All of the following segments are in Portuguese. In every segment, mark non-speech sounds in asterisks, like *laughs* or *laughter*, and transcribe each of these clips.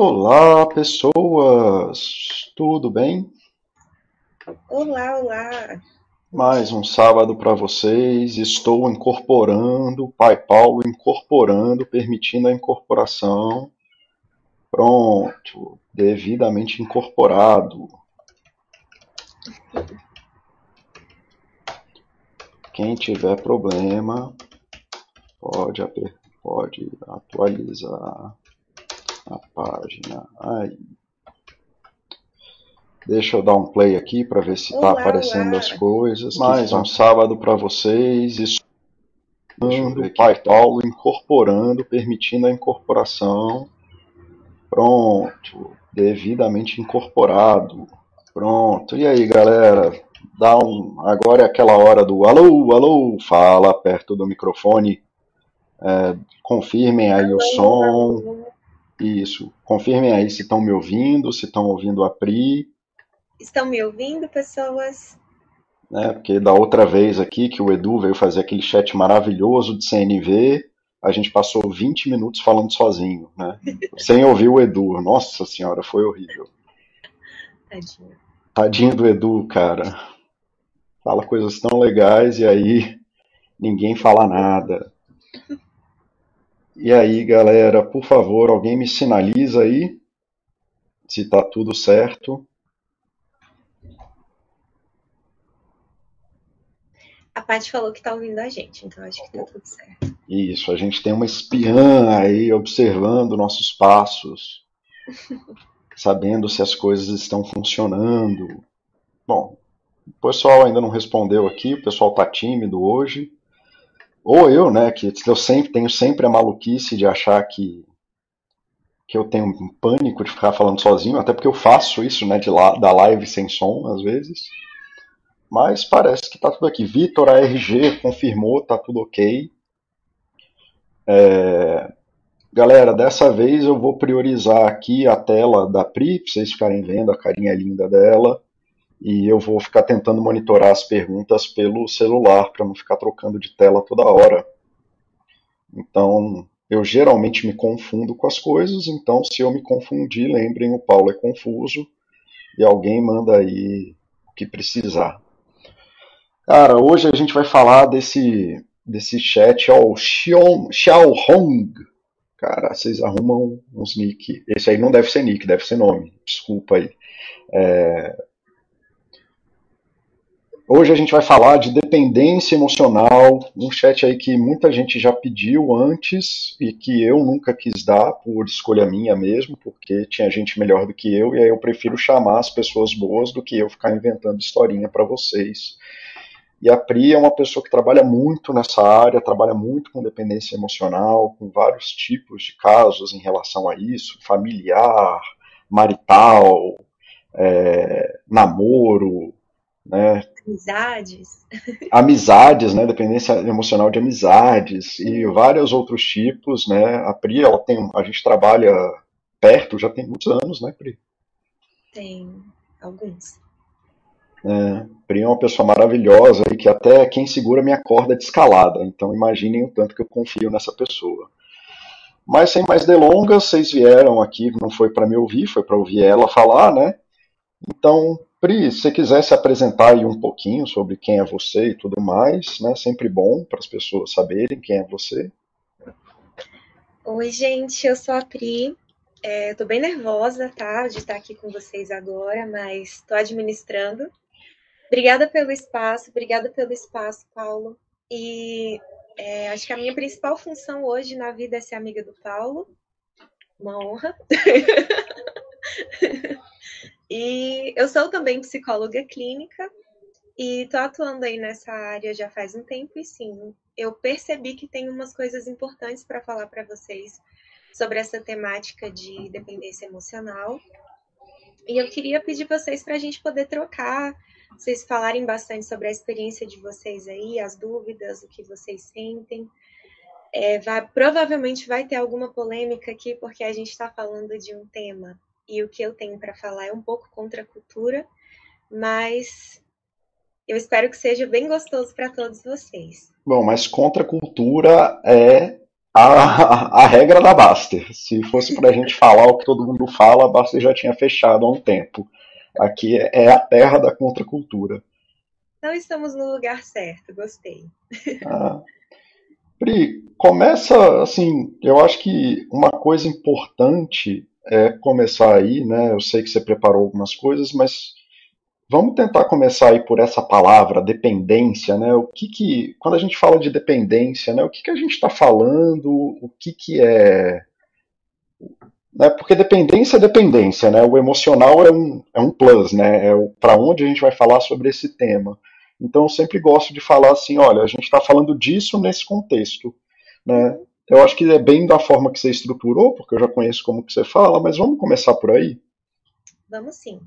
Olá, pessoas! Tudo bem? Olá, olá! Mais um sábado para vocês. Estou incorporando, Pai Paulo incorporando, permitindo a incorporação. Pronto, devidamente incorporado. Quem tiver problema, pode, pode atualizar a página. Aí. Deixa eu dar um play aqui para ver se está aparecendo olá. as coisas. Mais um sábado para vocês. Estudando, Pai Paulo incorporando, permitindo a incorporação. Pronto, devidamente incorporado. Pronto. E aí, galera? Dá um. Agora é aquela hora do alô, alô, fala perto do microfone. É, confirmem aí o som. Isso. Confirmem aí se estão me ouvindo, se estão ouvindo a Pri. Estão me ouvindo, pessoas? É, porque da outra vez aqui que o Edu veio fazer aquele chat maravilhoso de CNV, a gente passou 20 minutos falando sozinho, né? *laughs* Sem ouvir o Edu. Nossa senhora, foi horrível. Tadinho. Tadinho do Edu, cara. Fala coisas tão legais e aí ninguém fala nada. E aí, galera, por favor, alguém me sinaliza aí se está tudo certo. A Paty falou que está ouvindo a gente, então acho que está tudo certo. Isso, a gente tem uma espiã aí observando nossos passos, *laughs* sabendo se as coisas estão funcionando. Bom, o pessoal ainda não respondeu aqui, o pessoal está tímido hoje. Ou eu, né, que eu sempre tenho sempre a maluquice de achar que que eu tenho um pânico de ficar falando sozinho, até porque eu faço isso, né, de lá, da live sem som às vezes. Mas parece que tá tudo aqui. Vitor ARG confirmou, tá tudo ok. É... Galera, dessa vez eu vou priorizar aqui a tela da Pri, pra vocês ficarem vendo a carinha linda dela e eu vou ficar tentando monitorar as perguntas pelo celular para não ficar trocando de tela toda hora. Então, eu geralmente me confundo com as coisas, então se eu me confundir, lembrem, o Paulo é confuso e alguém manda aí o que precisar. Cara, hoje a gente vai falar desse desse chat, ó, o Xiao, Xiao Hong. Cara, vocês arrumam uns nick. Esse aí não deve ser nick, deve ser nome. Desculpa aí. É, Hoje a gente vai falar de dependência emocional, um chat aí que muita gente já pediu antes e que eu nunca quis dar por escolha minha mesmo, porque tinha gente melhor do que eu e aí eu prefiro chamar as pessoas boas do que eu ficar inventando historinha para vocês. E a Pri é uma pessoa que trabalha muito nessa área, trabalha muito com dependência emocional, com vários tipos de casos em relação a isso, familiar, marital, é, namoro, né? Amizades. Amizades, né? Dependência emocional de amizades e vários outros tipos, né? A Pri, ela tem, a gente trabalha perto já tem muitos anos, né, Pri? Tem alguns. É, Pri é uma pessoa maravilhosa e que até quem segura minha corda de escalada. Então imaginem o tanto que eu confio nessa pessoa. Mas sem mais delongas, vocês vieram aqui, não foi para me ouvir, foi para ouvir ela falar, né? Então, Pri, se quiser se apresentar aí um pouquinho sobre quem é você e tudo mais, né? Sempre bom para as pessoas saberem quem é você. Oi, gente, eu sou a Pri. É, tô bem nervosa, tá, de estar aqui com vocês agora, mas estou administrando. Obrigada pelo espaço, obrigada pelo espaço, Paulo. E é, acho que a minha principal função hoje na vida é ser amiga do Paulo. Uma honra. *laughs* E eu sou também psicóloga clínica e estou atuando aí nessa área já faz um tempo e sim, eu percebi que tem umas coisas importantes para falar para vocês sobre essa temática de dependência emocional. E eu queria pedir vocês para a gente poder trocar, vocês falarem bastante sobre a experiência de vocês aí, as dúvidas, o que vocês sentem. É, vai, provavelmente vai ter alguma polêmica aqui, porque a gente está falando de um tema e o que eu tenho para falar é um pouco contra a cultura, mas eu espero que seja bem gostoso para todos vocês. Bom, mas contra a cultura é a, a regra da Baster. Se fosse para a gente falar o que todo mundo fala, a Baster já tinha fechado há um tempo. Aqui é a terra da contracultura. Não estamos no lugar certo, gostei. Ah. Pri, começa assim, eu acho que uma coisa importante é começar aí, né? Eu sei que você preparou algumas coisas, mas vamos tentar começar aí por essa palavra, dependência, né? O que que, quando a gente fala de dependência, né? O que que a gente está falando? O que que é né, porque dependência é dependência, né? O emocional é um, é um plus, né? É para onde a gente vai falar sobre esse tema. Então eu sempre gosto de falar assim, olha, a gente está falando disso nesse contexto, né? Eu acho que é bem da forma que você estruturou, porque eu já conheço como que você fala, mas vamos começar por aí? Vamos sim.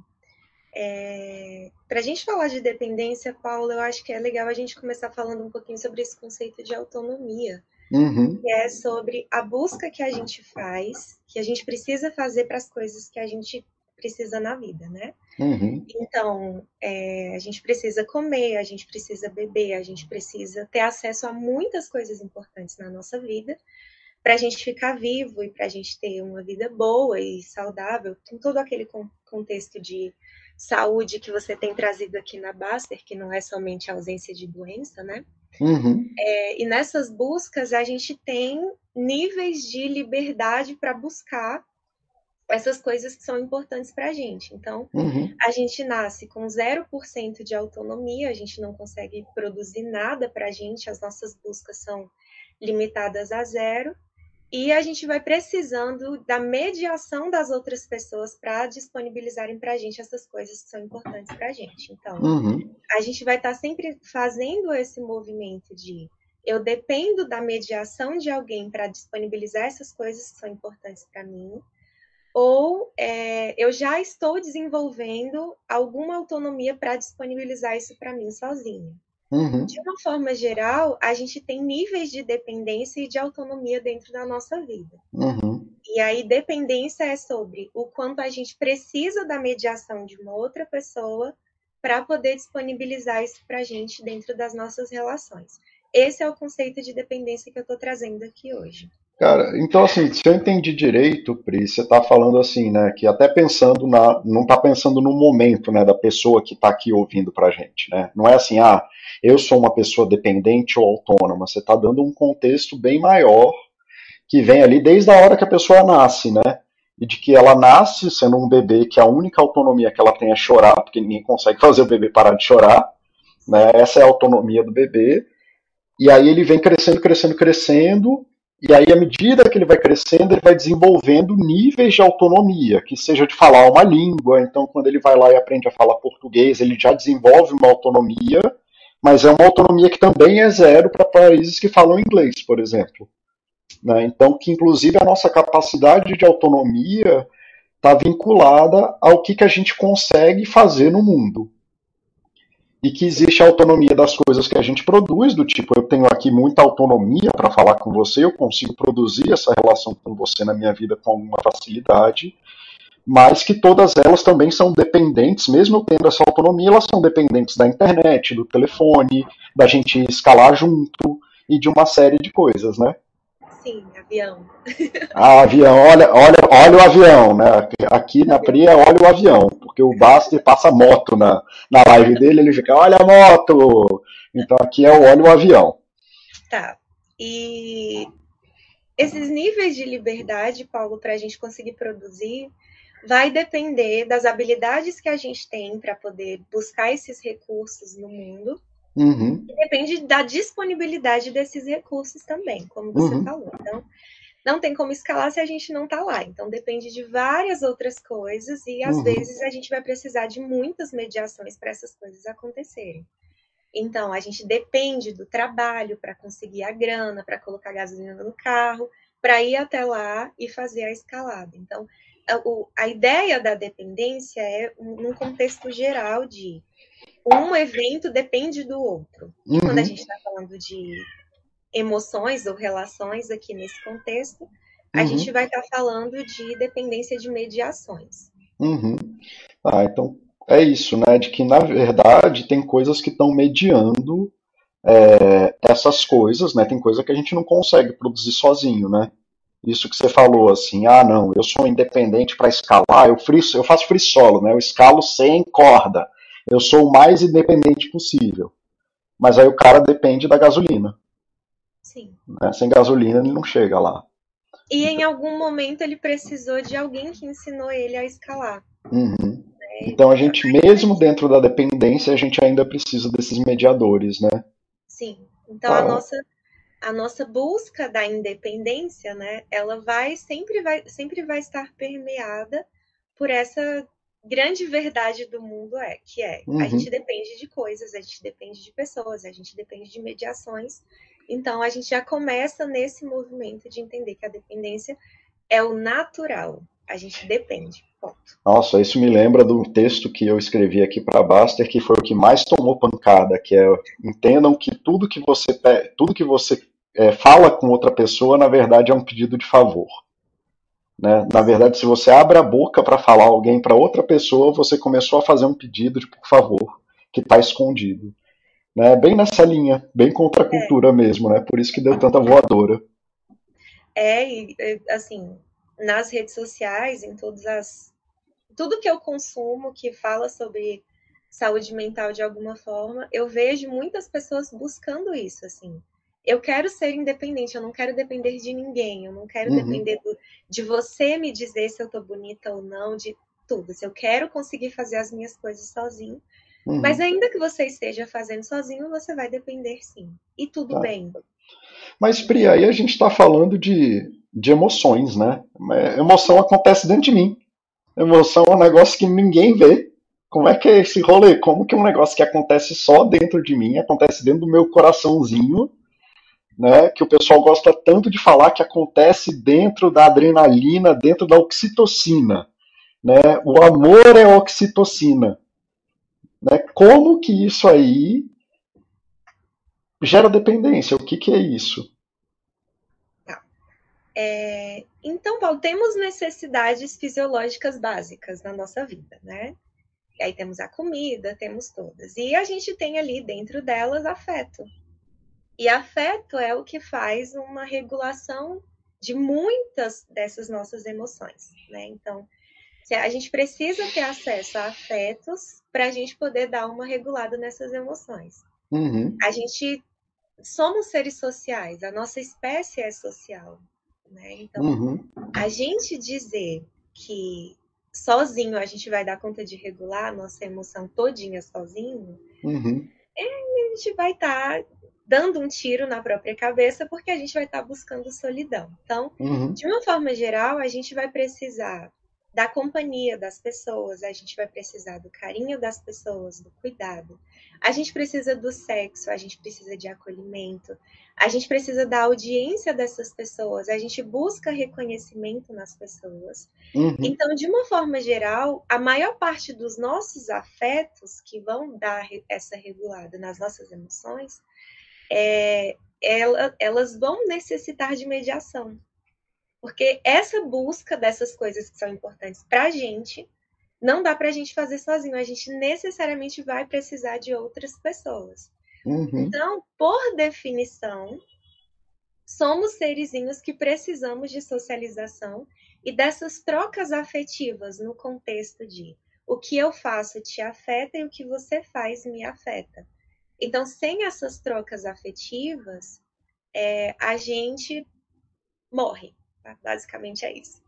É... Para a gente falar de dependência, Paulo, eu acho que é legal a gente começar falando um pouquinho sobre esse conceito de autonomia, uhum. que é sobre a busca que a gente faz, que a gente precisa fazer para as coisas que a gente precisa na vida, né? Uhum. Então, é, a gente precisa comer, a gente precisa beber, a gente precisa ter acesso a muitas coisas importantes na nossa vida para a gente ficar vivo e para a gente ter uma vida boa e saudável, com todo aquele contexto de saúde que você tem trazido aqui na Baster, que não é somente a ausência de doença, né? Uhum. É, e nessas buscas a gente tem níveis de liberdade para buscar essas coisas que são importantes para a gente. Então, uhum. a gente nasce com 0% de autonomia, a gente não consegue produzir nada para a gente, as nossas buscas são limitadas a zero, e a gente vai precisando da mediação das outras pessoas para disponibilizarem para a gente essas coisas que são importantes para a gente. Então, uhum. a gente vai estar tá sempre fazendo esse movimento de eu dependo da mediação de alguém para disponibilizar essas coisas que são importantes para mim, ou é, eu já estou desenvolvendo alguma autonomia para disponibilizar isso para mim sozinha. Uhum. De uma forma geral, a gente tem níveis de dependência e de autonomia dentro da nossa vida. Uhum. E aí, dependência é sobre o quanto a gente precisa da mediação de uma outra pessoa para poder disponibilizar isso para a gente dentro das nossas relações. Esse é o conceito de dependência que eu estou trazendo aqui hoje. Cara, então assim, se eu entendi direito, Pri, você está falando assim, né, que até pensando na, não está pensando no momento, né, da pessoa que está aqui ouvindo para gente, né? Não é assim, ah, eu sou uma pessoa dependente ou autônoma. Você está dando um contexto bem maior que vem ali desde a hora que a pessoa nasce, né? E de que ela nasce sendo um bebê que a única autonomia que ela tem é chorar, porque ninguém consegue *laughs* fazer o bebê parar de chorar, né? Essa é a autonomia do bebê. E aí ele vem crescendo, crescendo, crescendo e aí, à medida que ele vai crescendo, ele vai desenvolvendo níveis de autonomia, que seja de falar uma língua. Então, quando ele vai lá e aprende a falar português, ele já desenvolve uma autonomia, mas é uma autonomia que também é zero para países que falam inglês, por exemplo. Né? Então, que inclusive a nossa capacidade de autonomia está vinculada ao que, que a gente consegue fazer no mundo e que existe a autonomia das coisas que a gente produz, do tipo, eu tenho aqui muita autonomia para falar com você, eu consigo produzir essa relação com você na minha vida com alguma facilidade, mas que todas elas também são dependentes, mesmo tendo essa autonomia, elas são dependentes da internet, do telefone, da gente escalar junto e de uma série de coisas, né? Sim, avião. Ah, avião, olha, olha, olha o avião, né? Aqui na Pria, olha o avião, porque o Baster passa moto na, na live dele, ele fica, olha a moto! Então aqui é o olha o avião. Tá. E esses níveis de liberdade, Paulo, para a gente conseguir produzir, vai depender das habilidades que a gente tem para poder buscar esses recursos no mundo Uhum. Depende da disponibilidade desses recursos também, como você uhum. falou. Então, não tem como escalar se a gente não está lá. Então, depende de várias outras coisas e, às uhum. vezes, a gente vai precisar de muitas mediações para essas coisas acontecerem. Então, a gente depende do trabalho para conseguir a grana, para colocar gasolina no carro, para ir até lá e fazer a escalada. Então, a, a ideia da dependência é num contexto geral de um evento depende do outro. E uhum. quando a gente está falando de emoções ou relações aqui nesse contexto, a uhum. gente vai estar tá falando de dependência de mediações. Uhum. Ah, então é isso, né? De que na verdade tem coisas que estão mediando é, essas coisas, né? Tem coisa que a gente não consegue produzir sozinho, né? Isso que você falou, assim, ah, não, eu sou independente para escalar, eu, free, eu faço free solo, né? Eu escalo sem corda. Eu sou o mais independente possível. Mas aí o cara depende da gasolina. Sim. Né? Sem gasolina ele não chega lá. E em algum momento ele precisou de alguém que ensinou ele a escalar. Uhum. Né? Então a gente, mesmo dentro da dependência, a gente ainda precisa desses mediadores, né? Sim. Então a nossa a nossa busca da independência, né? Ela vai sempre vai sempre vai estar permeada por essa grande verdade do mundo é que é uhum. a gente depende de coisas, a gente depende de pessoas, a gente depende de mediações então, a gente já começa nesse movimento de entender que a dependência é o natural. A gente depende. Ponto. Nossa, isso me lembra do texto que eu escrevi aqui para Baster, que foi o que mais tomou pancada, que é entendam que tudo que você tudo que você é, fala com outra pessoa, na verdade, é um pedido de favor. Né? Na verdade, se você abre a boca para falar alguém para outra pessoa, você começou a fazer um pedido de por favor, que está escondido né? Bem nessa linha, bem contra a cultura é. mesmo, né? Por isso que deu tanta voadora. É, e assim, nas redes sociais, em todas as tudo que eu consumo que fala sobre saúde mental de alguma forma, eu vejo muitas pessoas buscando isso, assim. Eu quero ser independente, eu não quero depender de ninguém, eu não quero uhum. depender do, de você me dizer se eu tô bonita ou não, de tudo. Se eu quero conseguir fazer as minhas coisas sozinho, Uhum. Mas ainda que você esteja fazendo sozinho, você vai depender sim. E tudo tá. bem. Mas, Pri, aí a gente está falando de, de emoções, né? Emoção acontece dentro de mim. Emoção é um negócio que ninguém vê. Como é que é esse rolê? Como que é um negócio que acontece só dentro de mim, acontece dentro do meu coraçãozinho, né? Que o pessoal gosta tanto de falar que acontece dentro da adrenalina, dentro da oxitocina. Né? O amor é oxitocina. Né? Como que isso aí gera dependência? O que, que é isso? É, então, Paulo, temos necessidades fisiológicas básicas na nossa vida, né? E aí temos a comida, temos todas. E a gente tem ali dentro delas afeto. E afeto é o que faz uma regulação de muitas dessas nossas emoções, né? Então, a gente precisa ter acesso a afetos para a gente poder dar uma regulada nessas emoções. Uhum. A gente somos seres sociais, a nossa espécie é social, né? Então, uhum. a gente dizer que sozinho a gente vai dar conta de regular a nossa emoção todinha sozinho, uhum. é, a gente vai estar tá dando um tiro na própria cabeça porque a gente vai estar tá buscando solidão. Então, uhum. de uma forma geral, a gente vai precisar da companhia das pessoas, a gente vai precisar do carinho das pessoas, do cuidado. A gente precisa do sexo, a gente precisa de acolhimento, a gente precisa da audiência dessas pessoas, a gente busca reconhecimento nas pessoas. Uhum. Então, de uma forma geral, a maior parte dos nossos afetos que vão dar essa regulada nas nossas emoções, é, ela, elas vão necessitar de mediação. Porque essa busca dessas coisas que são importantes para a gente, não dá para a gente fazer sozinho. A gente necessariamente vai precisar de outras pessoas. Uhum. Então, por definição, somos serizinhos que precisamos de socialização e dessas trocas afetivas no contexto de o que eu faço te afeta e o que você faz me afeta. Então, sem essas trocas afetivas, é, a gente morre. Tá? Basicamente é isso.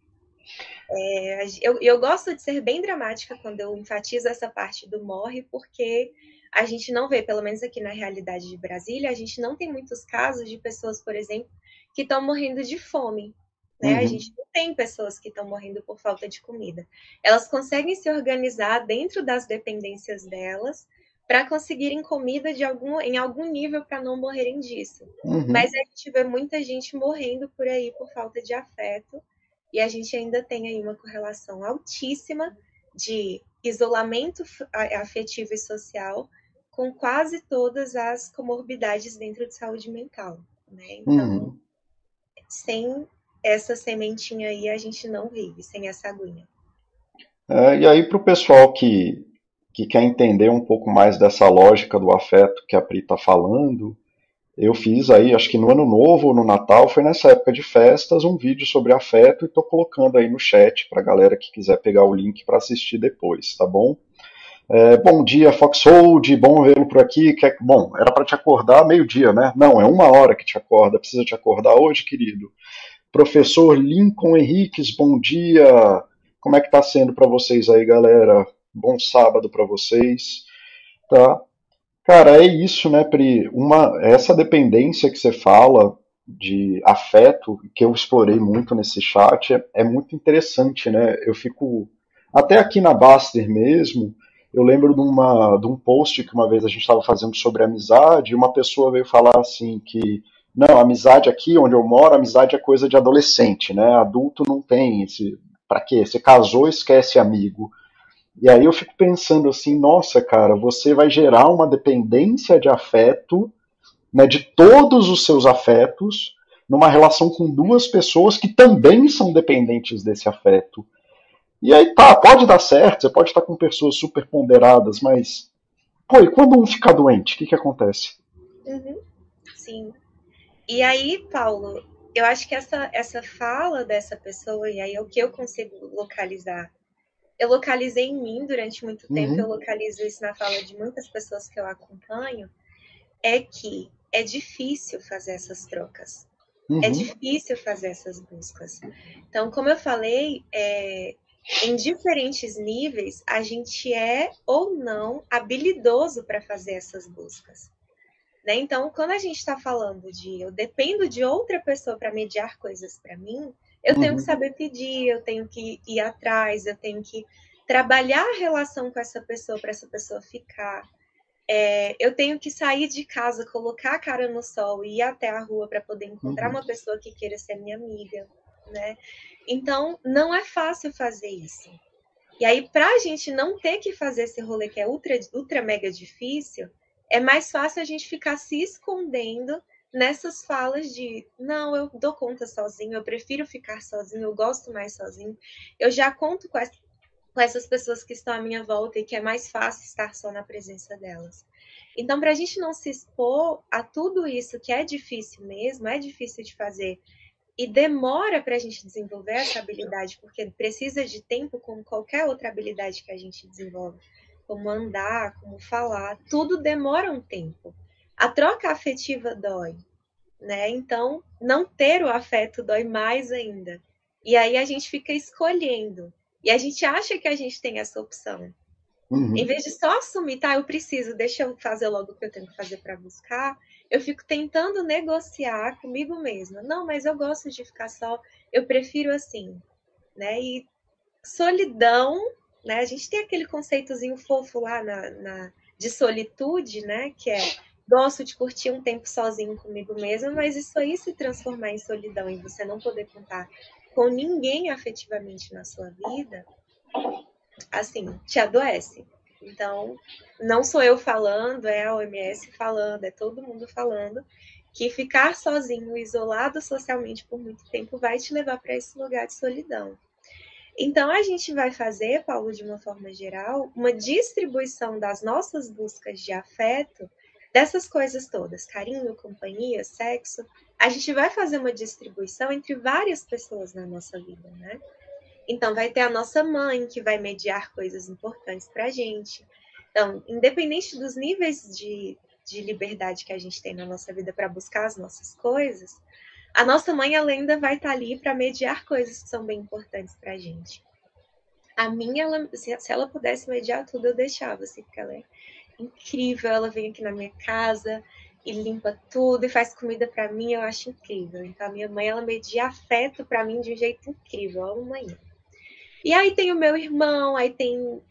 É, eu, eu gosto de ser bem dramática quando eu enfatizo essa parte do morre, porque a gente não vê, pelo menos aqui na realidade de Brasília, a gente não tem muitos casos de pessoas, por exemplo, que estão morrendo de fome. Né? Uhum. A gente não tem pessoas que estão morrendo por falta de comida. Elas conseguem se organizar dentro das dependências delas para conseguirem comida de algum, em algum nível para não morrerem disso. Uhum. Mas a gente vê muita gente morrendo por aí por falta de afeto e a gente ainda tem aí uma correlação altíssima de isolamento afetivo e social com quase todas as comorbidades dentro de saúde mental, né? Então, uhum. sem essa sementinha aí a gente não vive, sem essa aguinha. É, e aí para o pessoal que que quer entender um pouco mais dessa lógica do afeto que a Pri está falando, eu fiz aí, acho que no Ano Novo, no Natal, foi nessa época de festas, um vídeo sobre afeto e estou colocando aí no chat para a galera que quiser pegar o link para assistir depois, tá bom? É, bom dia, Foxhold, bom vê-lo por aqui. Quer... Bom, era para te acordar meio-dia, né? Não, é uma hora que te acorda. Precisa te acordar hoje, querido. Professor Lincoln Henriques, bom dia. Como é que tá sendo para vocês aí, galera? Bom sábado para vocês, tá? Cara, é isso, né, Pri? Uma, essa dependência que você fala de afeto, que eu explorei muito nesse chat, é, é muito interessante, né? Eu fico. Até aqui na Baster mesmo, eu lembro de, uma, de um post que uma vez a gente estava fazendo sobre amizade, e uma pessoa veio falar assim que não, amizade aqui onde eu moro, amizade é coisa de adolescente, né? Adulto não tem esse. Pra quê? Você casou, esquece amigo. E aí eu fico pensando assim, nossa, cara, você vai gerar uma dependência de afeto, né, de todos os seus afetos, numa relação com duas pessoas que também são dependentes desse afeto. E aí tá, pode dar certo, você pode estar com pessoas super ponderadas, mas. Pô, e quando um fica doente, o que, que acontece? Uhum. Sim. E aí, Paulo, eu acho que essa, essa fala dessa pessoa, e aí é o que eu consigo localizar eu localizei em mim durante muito tempo, uhum. eu localizo isso na fala de muitas pessoas que eu acompanho, é que é difícil fazer essas trocas. É uhum. É difícil fazer essas buscas. Então, como eu falei, é, em diferentes níveis, a gente é ou não habilidoso para fazer essas buscas. Né? Então, quando a gente está falando de eu dependo de outra pessoa para mediar coisas para mim, eu tenho uhum. que saber pedir, eu tenho que ir atrás, eu tenho que trabalhar a relação com essa pessoa para essa pessoa ficar. É, eu tenho que sair de casa, colocar a cara no sol e ir até a rua para poder encontrar uhum. uma pessoa que queira ser minha amiga, né? Então, não é fácil fazer isso. E aí, para a gente não ter que fazer esse rolê que é ultra, ultra mega difícil, é mais fácil a gente ficar se escondendo nessas falas de não, eu dou conta sozinho, eu prefiro ficar sozinho, eu gosto mais sozinho. Eu já conto com, essa, com essas pessoas que estão à minha volta e que é mais fácil estar só na presença delas. Então, para a gente não se expor a tudo isso que é difícil mesmo, é difícil de fazer e demora para a gente desenvolver essa habilidade, porque precisa de tempo, como qualquer outra habilidade que a gente desenvolve, como andar, como falar, tudo demora um tempo a troca afetiva dói, né? Então, não ter o afeto dói mais ainda. E aí a gente fica escolhendo. E a gente acha que a gente tem essa opção. Uhum. Em vez de só assumir, tá, eu preciso, deixa eu fazer logo o que eu tenho que fazer para buscar, eu fico tentando negociar comigo mesma. Não, mas eu gosto de ficar só, eu prefiro assim, né? E solidão, né? A gente tem aquele conceitozinho fofo lá na, na de solitude, né? Que é gosto de curtir um tempo sozinho comigo mesma, mas isso aí se transformar em solidão e você não poder contar com ninguém afetivamente na sua vida, assim, te adoece. Então, não sou eu falando, é a OMS falando, é todo mundo falando que ficar sozinho, isolado socialmente por muito tempo vai te levar para esse lugar de solidão. Então, a gente vai fazer, Paulo, de uma forma geral, uma distribuição das nossas buscas de afeto dessas coisas todas, carinho, companhia, sexo, a gente vai fazer uma distribuição entre várias pessoas na nossa vida, né? Então, vai ter a nossa mãe, que vai mediar coisas importantes para a gente. Então, independente dos níveis de, de liberdade que a gente tem na nossa vida para buscar as nossas coisas, a nossa mãe, ela ainda vai estar tá ali para mediar coisas que são bem importantes para a gente. A minha, ela, se, se ela pudesse mediar tudo, eu deixava, assim, porque ela é incrível. Ela vem aqui na minha casa e limpa tudo e faz comida para mim. Eu acho incrível. Então, a minha mãe, ela media afeto para mim de um jeito incrível. Eu amo mãe. E aí tem o meu irmão, aí tem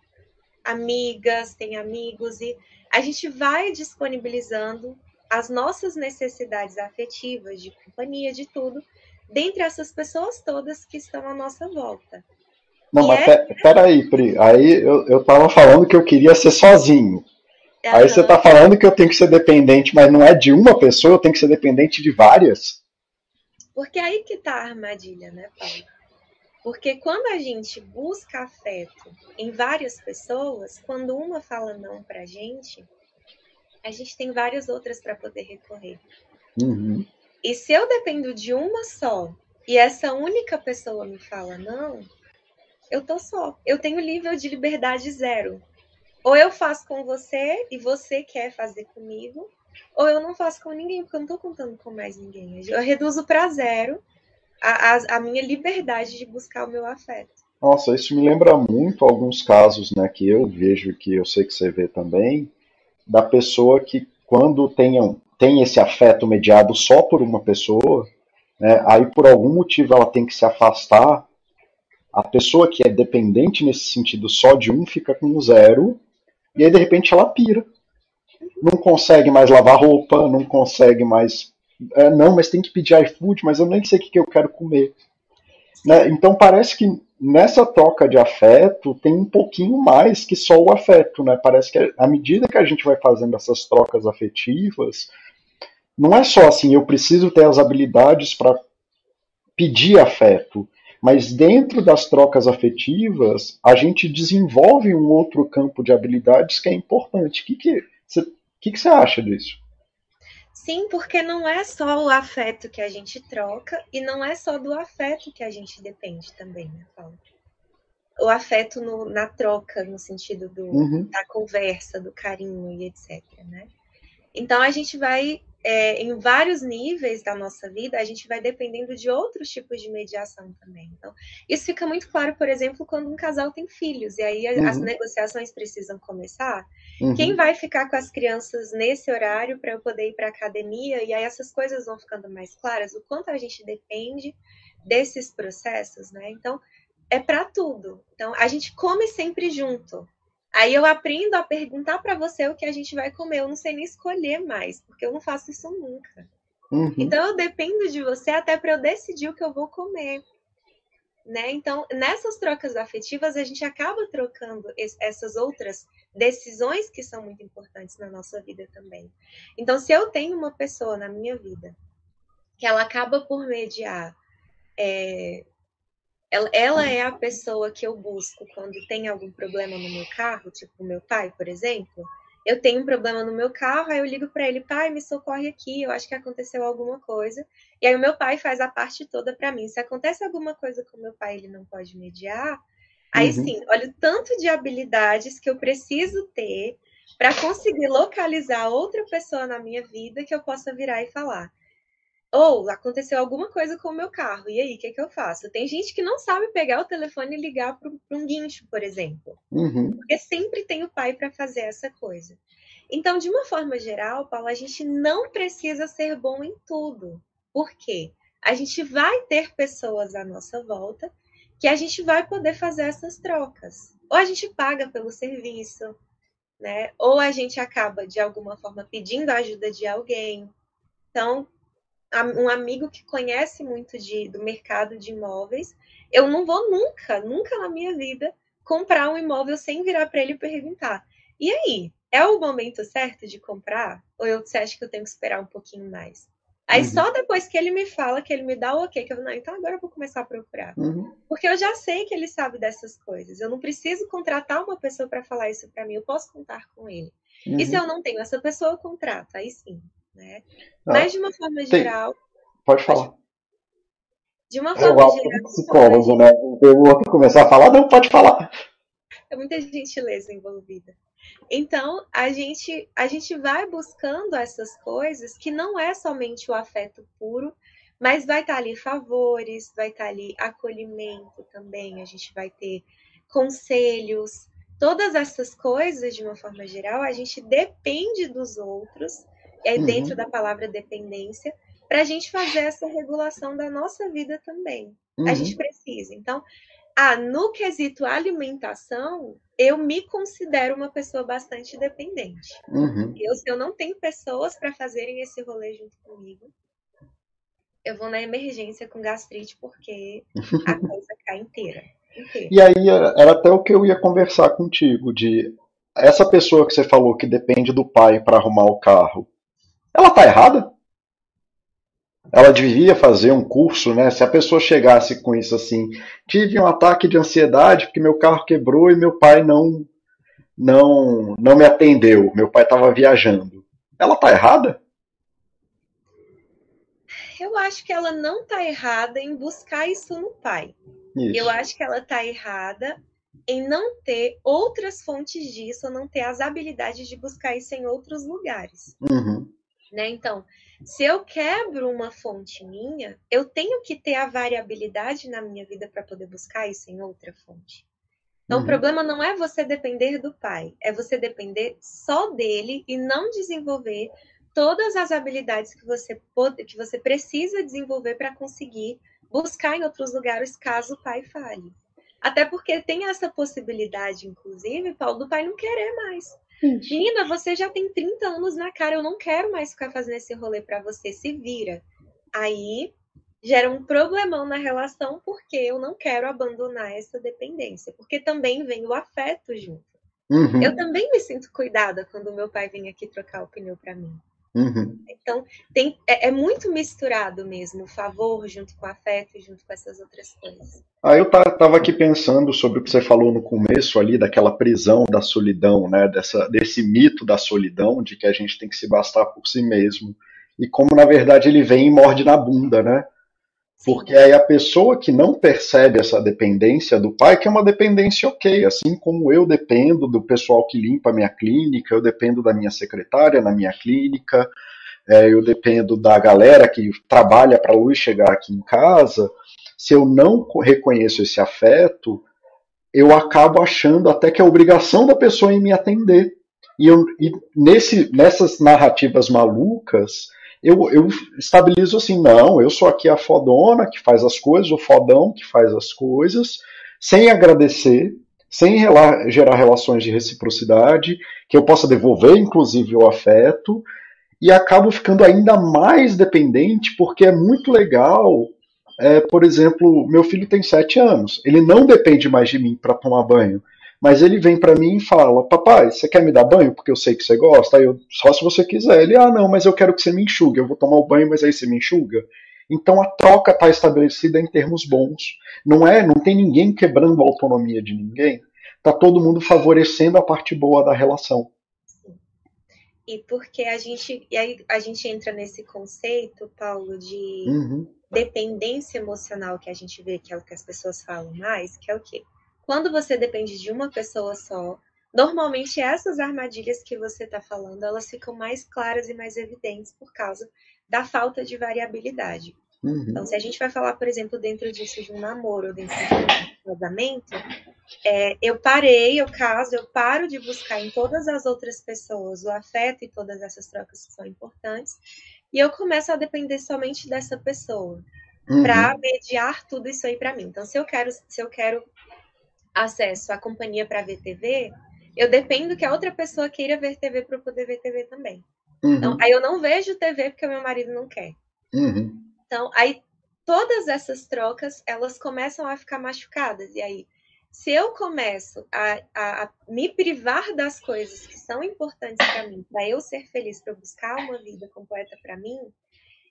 amigas, tem amigos e a gente vai disponibilizando as nossas necessidades afetivas, de companhia, de tudo, dentre essas pessoas todas que estão à nossa volta. Não, e mas é... peraí, Pri. Aí eu, eu tava falando que eu queria ser sozinho. Aí você está falando que eu tenho que ser dependente, mas não é de uma pessoa, eu tenho que ser dependente de várias? Porque aí que está a armadilha, né, Paulo? Porque quando a gente busca afeto em várias pessoas, quando uma fala não pra gente, a gente tem várias outras para poder recorrer. Uhum. E se eu dependo de uma só e essa única pessoa me fala não, eu tô só. Eu tenho nível de liberdade zero. Ou eu faço com você e você quer fazer comigo, ou eu não faço com ninguém, porque eu não tô contando com mais ninguém. Eu reduzo para zero a, a, a, minha liberdade de buscar o meu afeto. Nossa, isso me lembra muito alguns casos né, que eu vejo, que eu sei que você vê também, da pessoa que quando tenham, tem esse afeto mediado só por uma pessoa, né, aí por algum motivo ela tem que se afastar, a pessoa que é dependente nesse sentido só de um fica com zero, e aí de repente ela pira. Não consegue mais lavar roupa, não consegue mais. É, não, mas tem que pedir iFood, mas eu nem sei o que, que eu quero comer. Né? Então parece que nessa troca de afeto tem um pouquinho mais que só o afeto, né? Parece que à medida que a gente vai fazendo essas trocas afetivas, não é só assim, eu preciso ter as habilidades para pedir afeto, mas dentro das trocas afetivas, a gente desenvolve um outro campo de habilidades que é importante. O que, que, você, que, que você acha disso? Sim, porque não é só o afeto que a gente troca e não é só do afeto que a gente depende também, né, Paulo? O afeto no, na troca, no sentido do, uhum. da conversa, do carinho e etc. Né? Então a gente vai é, em vários níveis da nossa vida, a gente vai dependendo de outros tipos de mediação também. Então, isso fica muito claro, por exemplo, quando um casal tem filhos, e aí uhum. as negociações precisam começar. Uhum. Quem vai ficar com as crianças nesse horário para eu poder ir para a academia? E aí essas coisas vão ficando mais claras, o quanto a gente depende desses processos, né? Então, é para tudo. Então, a gente come sempre junto. Aí eu aprendo a perguntar para você o que a gente vai comer. Eu não sei nem escolher mais, porque eu não faço isso nunca. Uhum. Então eu dependo de você até para eu decidir o que eu vou comer. Né? Então, nessas trocas afetivas, a gente acaba trocando essas outras decisões que são muito importantes na nossa vida também. Então, se eu tenho uma pessoa na minha vida que ela acaba por mediar é, ela, ela é a pessoa que eu busco quando tem algum problema no meu carro, tipo o meu pai, por exemplo. Eu tenho um problema no meu carro, aí eu ligo para ele, pai, me socorre aqui, eu acho que aconteceu alguma coisa. E aí o meu pai faz a parte toda para mim. Se acontece alguma coisa com o meu pai, ele não pode mediar. Aí uhum. sim, olha o tanto de habilidades que eu preciso ter para conseguir localizar outra pessoa na minha vida que eu possa virar e falar: ou aconteceu alguma coisa com o meu carro, e aí, o que, é que eu faço? Tem gente que não sabe pegar o telefone e ligar para um guincho, por exemplo. Uhum. Porque sempre tem o pai para fazer essa coisa. Então, de uma forma geral, Paulo, a gente não precisa ser bom em tudo. Por quê? A gente vai ter pessoas à nossa volta que a gente vai poder fazer essas trocas. Ou a gente paga pelo serviço, né? Ou a gente acaba, de alguma forma, pedindo a ajuda de alguém. Então, um amigo que conhece muito de, do mercado de imóveis, eu não vou nunca, nunca na minha vida comprar um imóvel sem virar para ele e perguntar: e aí, é o momento certo de comprar? Ou eu, você acha que eu tenho que esperar um pouquinho mais? Aí uhum. só depois que ele me fala, que ele me dá o ok, que eu não, então agora eu vou começar a procurar. Uhum. Porque eu já sei que ele sabe dessas coisas. Eu não preciso contratar uma pessoa para falar isso para mim, eu posso contar com ele. Uhum. E se eu não tenho essa pessoa, eu contrato, aí sim. Né? Ah, Mas de uma forma tem... geral. Pode falar. De uma forma eu geral. Psicólogo, né? Eu vou começar a falar, não pode falar. É muita gentileza envolvida. Então, a gente, a gente vai buscando essas coisas que não é somente o afeto puro, mas vai estar ali favores, vai estar ali acolhimento também, a gente vai ter conselhos, todas essas coisas, de uma forma geral, a gente depende dos outros é uhum. dentro da palavra dependência, para a gente fazer essa regulação da nossa vida também. Uhum. A gente precisa. Então, ah, no quesito alimentação, eu me considero uma pessoa bastante dependente. Uhum. Eu, se eu não tenho pessoas para fazerem esse rolê junto comigo, eu vou na emergência com gastrite porque *laughs* a coisa cai inteira. inteira. E aí era até o que eu ia conversar contigo de essa pessoa que você falou que depende do pai para arrumar o carro. Ela está errada? Ela devia fazer um curso, né? Se a pessoa chegasse com isso assim, tive um ataque de ansiedade porque meu carro quebrou e meu pai não não não me atendeu. Meu pai estava viajando. Ela está errada? eu acho que ela não está errada em buscar isso no pai. Isso. Eu acho que ela está errada em não ter outras fontes disso, não ter as habilidades de buscar isso em outros lugares. Uhum. Né? Então, se eu quebro uma fonte minha, eu tenho que ter a variabilidade na minha vida para poder buscar isso em outra fonte. Então, uhum. o problema não é você depender do pai, é você depender só dele e não desenvolver todas as habilidades que você pode, que você precisa desenvolver para conseguir buscar em outros lugares caso o pai fale. Até porque tem essa possibilidade, inclusive, Paulo, do pai não querer mais. Menina, você já tem 30 anos na cara, eu não quero mais ficar fazendo esse rolê para você, se vira. Aí gera um problemão na relação porque eu não quero abandonar essa dependência, porque também vem o afeto junto. Uhum. Eu também me sinto cuidada quando meu pai vem aqui trocar o pneu para mim. Uhum. Então, tem, é, é, muito misturado mesmo, o favor junto com o afeto, junto com essas outras coisas. Ah, eu tava aqui pensando sobre o que você falou no começo ali, daquela prisão da solidão, né? Dessa, desse mito da solidão, de que a gente tem que se bastar por si mesmo. E como, na verdade, ele vem e morde na bunda, né? Porque aí a pessoa que não percebe essa dependência do pai, que é uma dependência ok, assim como eu dependo do pessoal que limpa a minha clínica, eu dependo da minha secretária na minha clínica, é, eu dependo da galera que trabalha para a luz chegar aqui em casa. Se eu não reconheço esse afeto, eu acabo achando até que é obrigação da pessoa em me atender. E, eu, e nesse, nessas narrativas malucas, eu, eu estabilizo assim, não, eu sou aqui a fodona que faz as coisas, o fodão que faz as coisas, sem agradecer, sem gerar relações de reciprocidade, que eu possa devolver, inclusive, o afeto, e acabo ficando ainda mais dependente, porque é muito legal. É, por exemplo, meu filho tem sete anos, ele não depende mais de mim para tomar banho. Mas ele vem para mim e fala: Papai, você quer me dar banho porque eu sei que você gosta? Aí eu, só se você quiser. Ele: Ah, não, mas eu quero que você me enxugue. Eu vou tomar o banho, mas aí você me enxuga. Então a troca está estabelecida em termos bons. Não é, não tem ninguém quebrando a autonomia de ninguém. Tá todo mundo favorecendo a parte boa da relação. E porque a gente, e aí a gente entra nesse conceito, Paulo, de uhum. dependência emocional que a gente vê que é o que as pessoas falam mais, que é o quê? Quando você depende de uma pessoa só, normalmente essas armadilhas que você está falando, elas ficam mais claras e mais evidentes por causa da falta de variabilidade. Uhum. Então, se a gente vai falar, por exemplo, dentro disso de um namoro ou dentro de um casamento, é, eu parei, eu caso, eu paro de buscar em todas as outras pessoas o afeto e todas essas trocas que são importantes, e eu começo a depender somente dessa pessoa uhum. para mediar tudo isso aí para mim. Então, se eu quero, se eu quero acesso à companhia para ver TV, eu dependo que a outra pessoa queira ver TV para eu poder ver TV também. Uhum. Então, aí eu não vejo TV porque o meu marido não quer. Uhum. Então, aí todas essas trocas, elas começam a ficar machucadas. E aí, se eu começo a, a, a me privar das coisas que são importantes para mim, para eu ser feliz, para buscar uma vida completa para mim,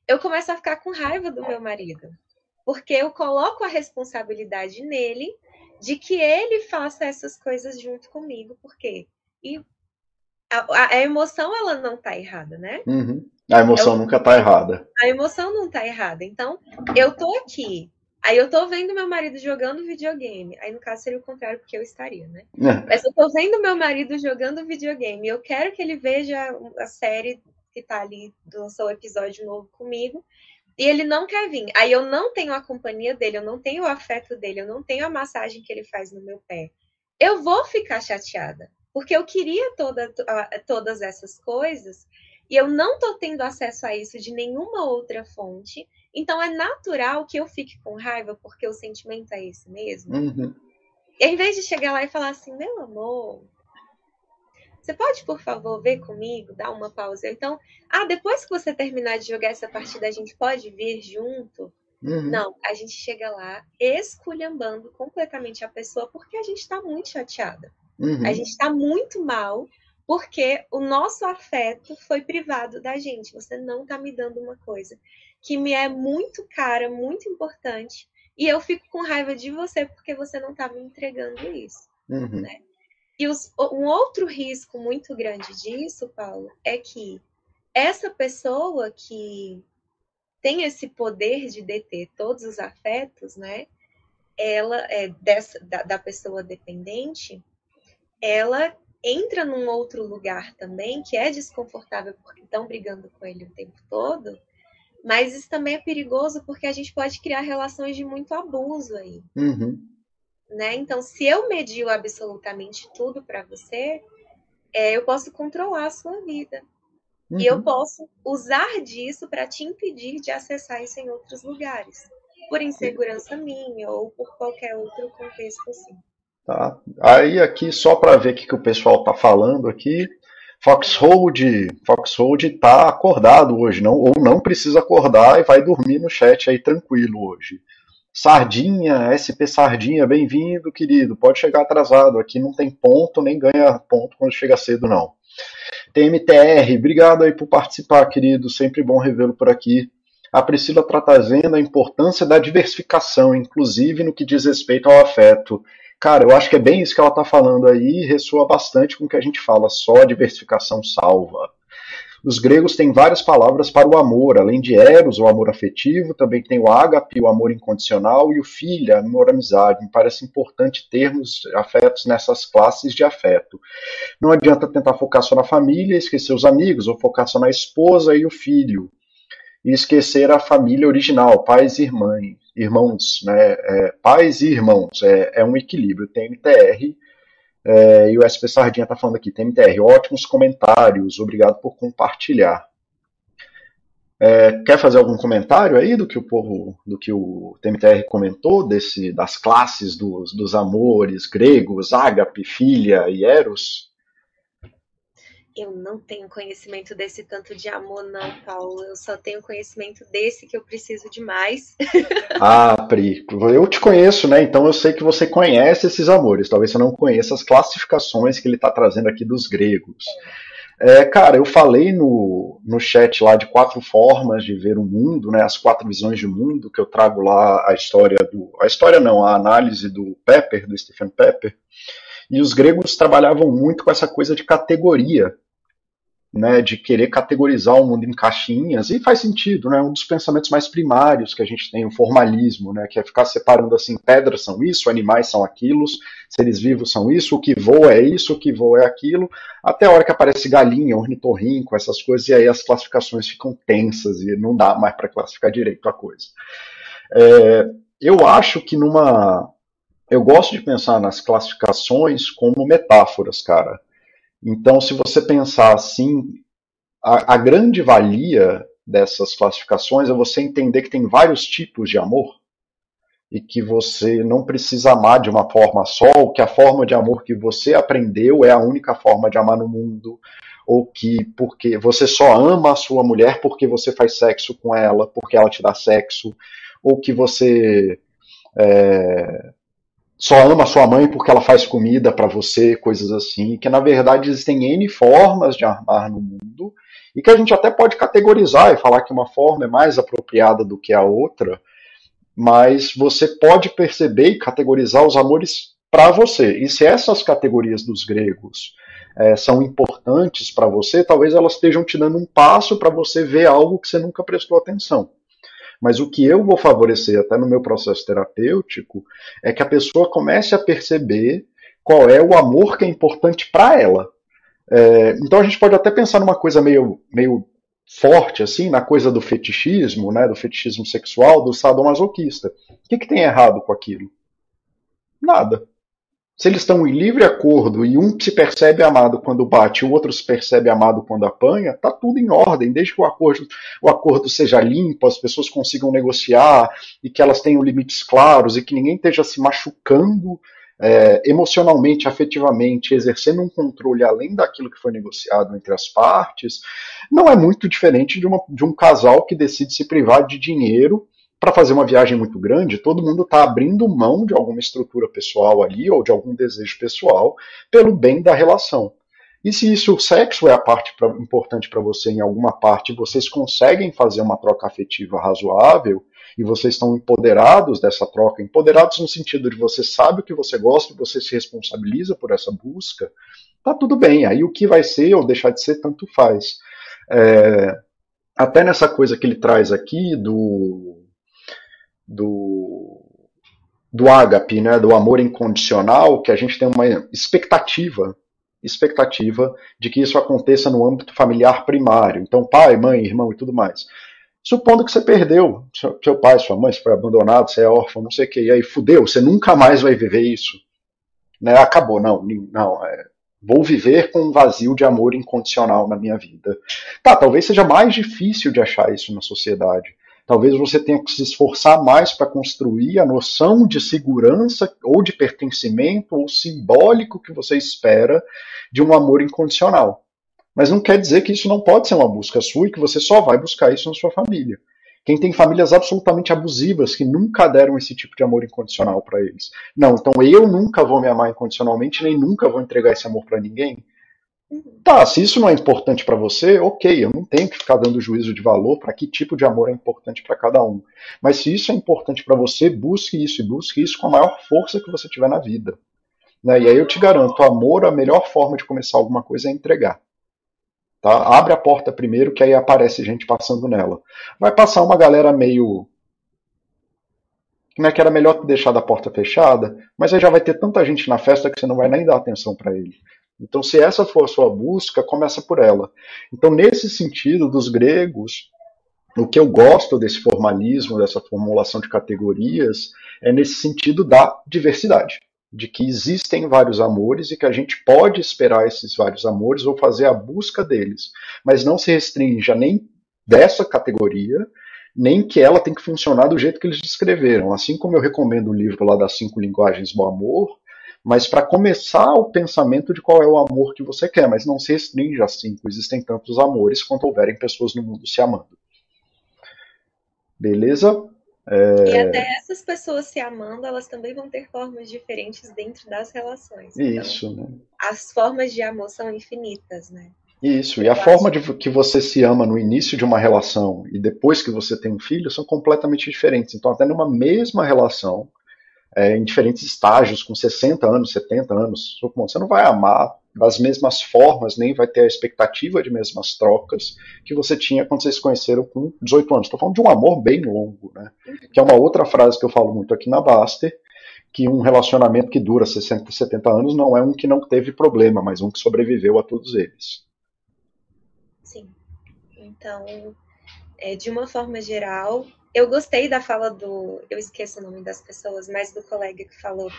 eu começo a ficar com raiva do meu marido. Porque eu coloco a responsabilidade nele de que ele faça essas coisas junto comigo, porque e a, a emoção ela não está errada, né? Uhum. A emoção eu, nunca está errada. A emoção não está errada. Então, eu tô aqui, aí eu tô vendo meu marido jogando videogame. Aí no caso seria o contrário, porque eu estaria, né? É. Mas eu tô vendo meu marido jogando videogame. Eu quero que ele veja a série que tá ali, lançou o episódio novo comigo e ele não quer vir. Aí eu não tenho a companhia dele, eu não tenho o afeto dele, eu não tenho a massagem que ele faz no meu pé. Eu vou ficar chateada, porque eu queria toda, todas essas coisas e eu não estou tendo acesso a isso de nenhuma outra fonte. Então é natural que eu fique com raiva, porque o sentimento é esse mesmo. Uhum. E ao invés de chegar lá e falar assim, meu amor, você pode, por favor, ver comigo, dar uma pausa? Então, ah, depois que você terminar de jogar essa partida, a gente pode vir junto? Uhum. Não, a gente chega lá esculhambando completamente a pessoa porque a gente está muito chateada. Uhum. A gente está muito mal porque o nosso afeto foi privado da gente. Você não está me dando uma coisa que me é muito cara, muito importante, e eu fico com raiva de você porque você não está me entregando isso. Uhum. Né? E os, um outro risco muito grande disso, Paulo, é que essa pessoa que tem esse poder de deter todos os afetos, né? Ela é dessa da, da pessoa dependente, ela entra num outro lugar também que é desconfortável porque estão brigando com ele o tempo todo, mas isso também é perigoso porque a gente pode criar relações de muito abuso aí. Uhum. Né? Então, se eu medio absolutamente tudo para você, é, eu posso controlar a sua vida. Uhum. E eu uhum. posso usar disso para te impedir de acessar isso em outros lugares, por insegurança minha ou por qualquer outro contexto assim. Tá? Aí aqui só para ver o que, que o pessoal está falando aqui, Foxhold, Foxhold está acordado hoje, não ou não precisa acordar e vai dormir no chat aí tranquilo hoje. Sardinha, SP Sardinha, bem-vindo, querido. Pode chegar atrasado, aqui não tem ponto, nem ganha ponto quando chega cedo, não. TMTR, obrigado aí por participar, querido. Sempre bom revê-lo por aqui. A Priscila está trazendo a importância da diversificação, inclusive no que diz respeito ao afeto. Cara, eu acho que é bem isso que ela está falando aí, ressoa bastante com o que a gente fala, só a diversificação salva. Os gregos têm várias palavras para o amor, além de eros, o amor afetivo, também tem o ágape, o amor incondicional, e o filha, amor amizade. Me parece importante termos afetos nessas classes de afeto. Não adianta tentar focar só na família, esquecer os amigos, ou focar só na esposa e o filho e esquecer a família original, pais e irmãs, irmãos, né? É, pais e irmãos, é, é um equilíbrio. Tem MTR, é, e o SP Sardinha está falando aqui, tem MTR, ótimos comentários, obrigado por compartilhar. É, quer fazer algum comentário aí do que o povo, do que o TMTR comentou, desse, das classes dos, dos amores gregos, ágape, filha e eros? Eu não tenho conhecimento desse tanto de amor, não, Paulo. Eu só tenho conhecimento desse que eu preciso de mais. *laughs* ah, Pri, eu te conheço, né? Então eu sei que você conhece esses amores. Talvez você não conheça as classificações que ele está trazendo aqui dos gregos. É, cara, eu falei no, no chat lá de quatro formas de ver o mundo, né? As quatro visões de mundo que eu trago lá a história do, a história não, a análise do Pepper, do Stephen Pepper. E os gregos trabalhavam muito com essa coisa de categoria, né, de querer categorizar o mundo em caixinhas, e faz sentido, né, um dos pensamentos mais primários que a gente tem, o formalismo, né, que é ficar separando assim, pedras são isso, animais são aquilo, seres vivos são isso, o que voa é isso, o que voa é aquilo, até a hora que aparece galinha, ornitorrinco, essas coisas, e aí as classificações ficam tensas e não dá mais para classificar direito a coisa. É, eu acho que numa eu gosto de pensar nas classificações como metáforas, cara. Então, se você pensar assim, a, a, grande valia dessas classificações é você entender que tem vários tipos de amor e que você não precisa amar de uma forma só, ou que a forma de amor que você aprendeu é a única forma de amar no mundo, ou que porque você só ama a sua mulher porque você faz sexo com ela, porque ela te dá sexo, ou que você é, só ama sua mãe porque ela faz comida para você, coisas assim, que na verdade existem N formas de amar no mundo e que a gente até pode categorizar e falar que uma forma é mais apropriada do que a outra, mas você pode perceber e categorizar os amores para você. E se essas categorias dos gregos é, são importantes para você, talvez elas estejam te dando um passo para você ver algo que você nunca prestou atenção. Mas o que eu vou favorecer até no meu processo terapêutico é que a pessoa comece a perceber qual é o amor que é importante para ela. É, então a gente pode até pensar numa coisa meio, meio forte, assim, na coisa do fetichismo, né, do fetichismo sexual, do sadomasoquista. O que, que tem errado com aquilo? Nada. Se eles estão em livre acordo e um se percebe amado quando bate o outro se percebe amado quando apanha, tá tudo em ordem, desde que o acordo, o acordo seja limpo, as pessoas consigam negociar e que elas tenham limites claros e que ninguém esteja se machucando é, emocionalmente, afetivamente, exercendo um controle além daquilo que foi negociado entre as partes, não é muito diferente de, uma, de um casal que decide se privar de dinheiro para fazer uma viagem muito grande, todo mundo está abrindo mão de alguma estrutura pessoal ali ou de algum desejo pessoal pelo bem da relação. E se isso, o sexo é a parte pra, importante para você em alguma parte, vocês conseguem fazer uma troca afetiva razoável e vocês estão empoderados dessa troca, empoderados no sentido de você sabe o que você gosta e você se responsabiliza por essa busca, tá tudo bem. Aí o que vai ser ou deixar de ser, tanto faz. É, até nessa coisa que ele traz aqui do do do ágape, né, do amor incondicional, que a gente tem uma expectativa, expectativa de que isso aconteça no âmbito familiar primário. Então, pai, mãe, irmão e tudo mais. Supondo que você perdeu seu, pai, sua mãe, você foi abandonado, você é órfão, não sei o que, e aí fudeu, você nunca mais vai viver isso. Né? Acabou, não, não, é, vou viver com um vazio de amor incondicional na minha vida. Tá, talvez seja mais difícil de achar isso na sociedade. Talvez você tenha que se esforçar mais para construir a noção de segurança ou de pertencimento ou simbólico que você espera de um amor incondicional. Mas não quer dizer que isso não pode ser uma busca sua e que você só vai buscar isso na sua família. Quem tem famílias absolutamente abusivas que nunca deram esse tipo de amor incondicional para eles. Não, então eu nunca vou me amar incondicionalmente, nem nunca vou entregar esse amor para ninguém. Tá, se isso não é importante para você, ok, eu não tenho que ficar dando juízo de valor para que tipo de amor é importante para cada um. Mas se isso é importante para você, busque isso e busque isso com a maior força que você tiver na vida. Né? E aí eu te garanto, amor, a melhor forma de começar alguma coisa é entregar. Tá? Abre a porta primeiro, que aí aparece gente passando nela. Vai passar uma galera meio. Como é que era melhor deixar da porta fechada, mas aí já vai ter tanta gente na festa que você não vai nem dar atenção para ele. Então, se essa for a sua busca, começa por ela. Então, nesse sentido, dos gregos, o que eu gosto desse formalismo, dessa formulação de categorias, é nesse sentido da diversidade. De que existem vários amores e que a gente pode esperar esses vários amores ou fazer a busca deles. Mas não se restrinja nem dessa categoria, nem que ela tem que funcionar do jeito que eles descreveram. Assim como eu recomendo o livro lá das cinco linguagens do amor, mas para começar o pensamento de qual é o amor que você quer, mas não se restringe a cinco. Existem tantos amores quanto houverem pessoas no mundo se amando. Beleza? É... E até essas pessoas se amando, elas também vão ter formas diferentes dentro das relações. Então, Isso, né? As formas de amor são infinitas, né? Isso, e a forma de que você se ama no início de uma relação e depois que você tem um filho são completamente diferentes. Então, até numa mesma relação, é, em diferentes estágios, com 60 anos, 70 anos. Você não vai amar das mesmas formas, nem vai ter a expectativa de mesmas trocas que você tinha quando vocês se conheceram com 18 anos. Estou falando de um amor bem longo, né? Que é uma outra frase que eu falo muito aqui na Baster, que um relacionamento que dura 60, 70 anos não é um que não teve problema, mas um que sobreviveu a todos eles. Sim. Então, é, de uma forma geral, eu gostei da fala do. Eu esqueço o nome das pessoas, mas do colega que falou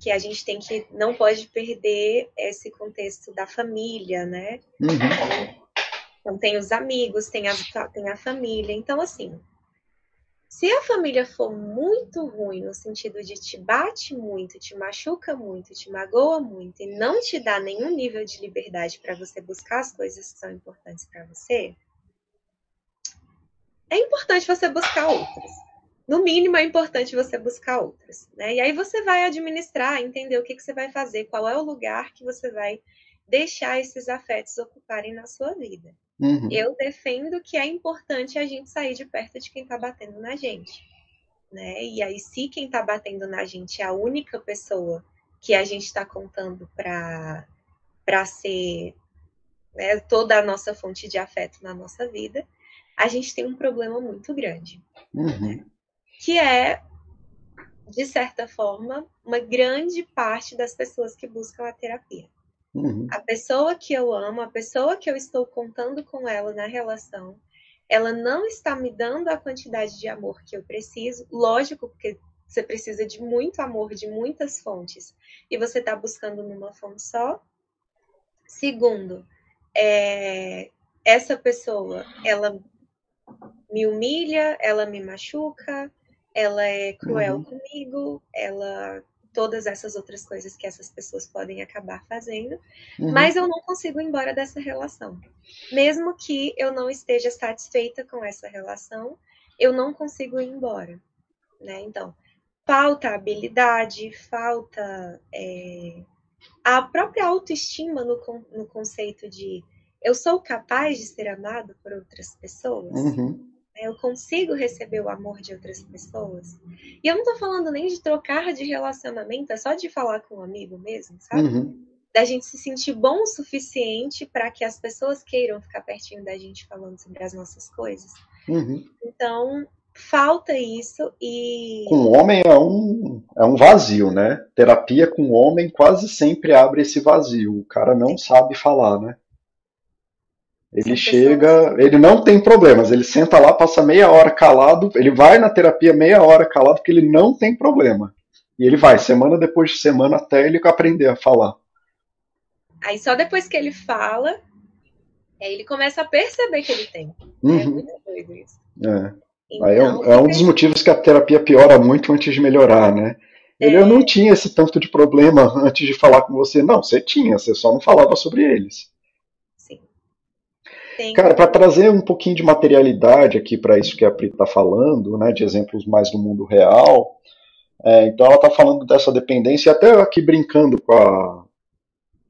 que a gente tem que. não pode perder esse contexto da família, né? Uhum. Então, tem os amigos, tem a, tem a família. Então, assim, se a família for muito ruim, no sentido de te bate muito, te machuca muito, te magoa muito e não te dá nenhum nível de liberdade para você buscar as coisas que são importantes para você, é importante você buscar outras. No mínimo, é importante você buscar outras. Né? E aí você vai administrar, entender o que, que você vai fazer, qual é o lugar que você vai deixar esses afetos ocuparem na sua vida. Uhum. Eu defendo que é importante a gente sair de perto de quem está batendo na gente. Né? E aí, se quem está batendo na gente é a única pessoa que a gente está contando para ser né, toda a nossa fonte de afeto na nossa vida, a gente tem um problema muito grande. Uhum. Que é, de certa forma, uma grande parte das pessoas que buscam a terapia. Uhum. A pessoa que eu amo, a pessoa que eu estou contando com ela na relação, ela não está me dando a quantidade de amor que eu preciso. Lógico, porque você precisa de muito amor, de muitas fontes, e você está buscando numa fonte só. Segundo, é, essa pessoa, ela me humilha, ela me machuca, ela é cruel uhum. comigo, ela todas essas outras coisas que essas pessoas podem acabar fazendo, uhum. mas eu não consigo ir embora dessa relação. Mesmo que eu não esteja satisfeita com essa relação, eu não consigo ir embora, né? Então, falta habilidade, falta é, a própria autoestima no, no conceito de eu sou capaz de ser amado por outras pessoas? Uhum. Eu consigo receber o amor de outras pessoas? E eu não tô falando nem de trocar de relacionamento, é só de falar com um amigo mesmo, sabe? Uhum. da gente se sentir bom o suficiente para que as pessoas queiram ficar pertinho da gente falando sobre as nossas coisas. Uhum. Então, falta isso e. Com homem é um, é um vazio, né? Terapia com homem quase sempre abre esse vazio. O cara não sabe falar, né? Ele chega, ele não tem problemas, ele senta lá, passa meia hora calado, ele vai na terapia meia hora calado porque ele não tem problema. E ele vai, semana depois de semana, até ele aprender a falar. Aí só depois que ele fala, aí ele começa a perceber que ele tem. É Uhum. É muito doido isso. É. Então, Aí é, um, é um dos motivos que a terapia piora muito antes de melhorar, né? Ele, eu não tinha esse tanto de problema antes de falar com você. Não, você tinha, você só não falava sobre eles. Cara, para trazer um pouquinho de materialidade aqui para isso que a Pri está falando, né, de exemplos mais do mundo real, é, então ela está falando dessa dependência, e até aqui brincando com a,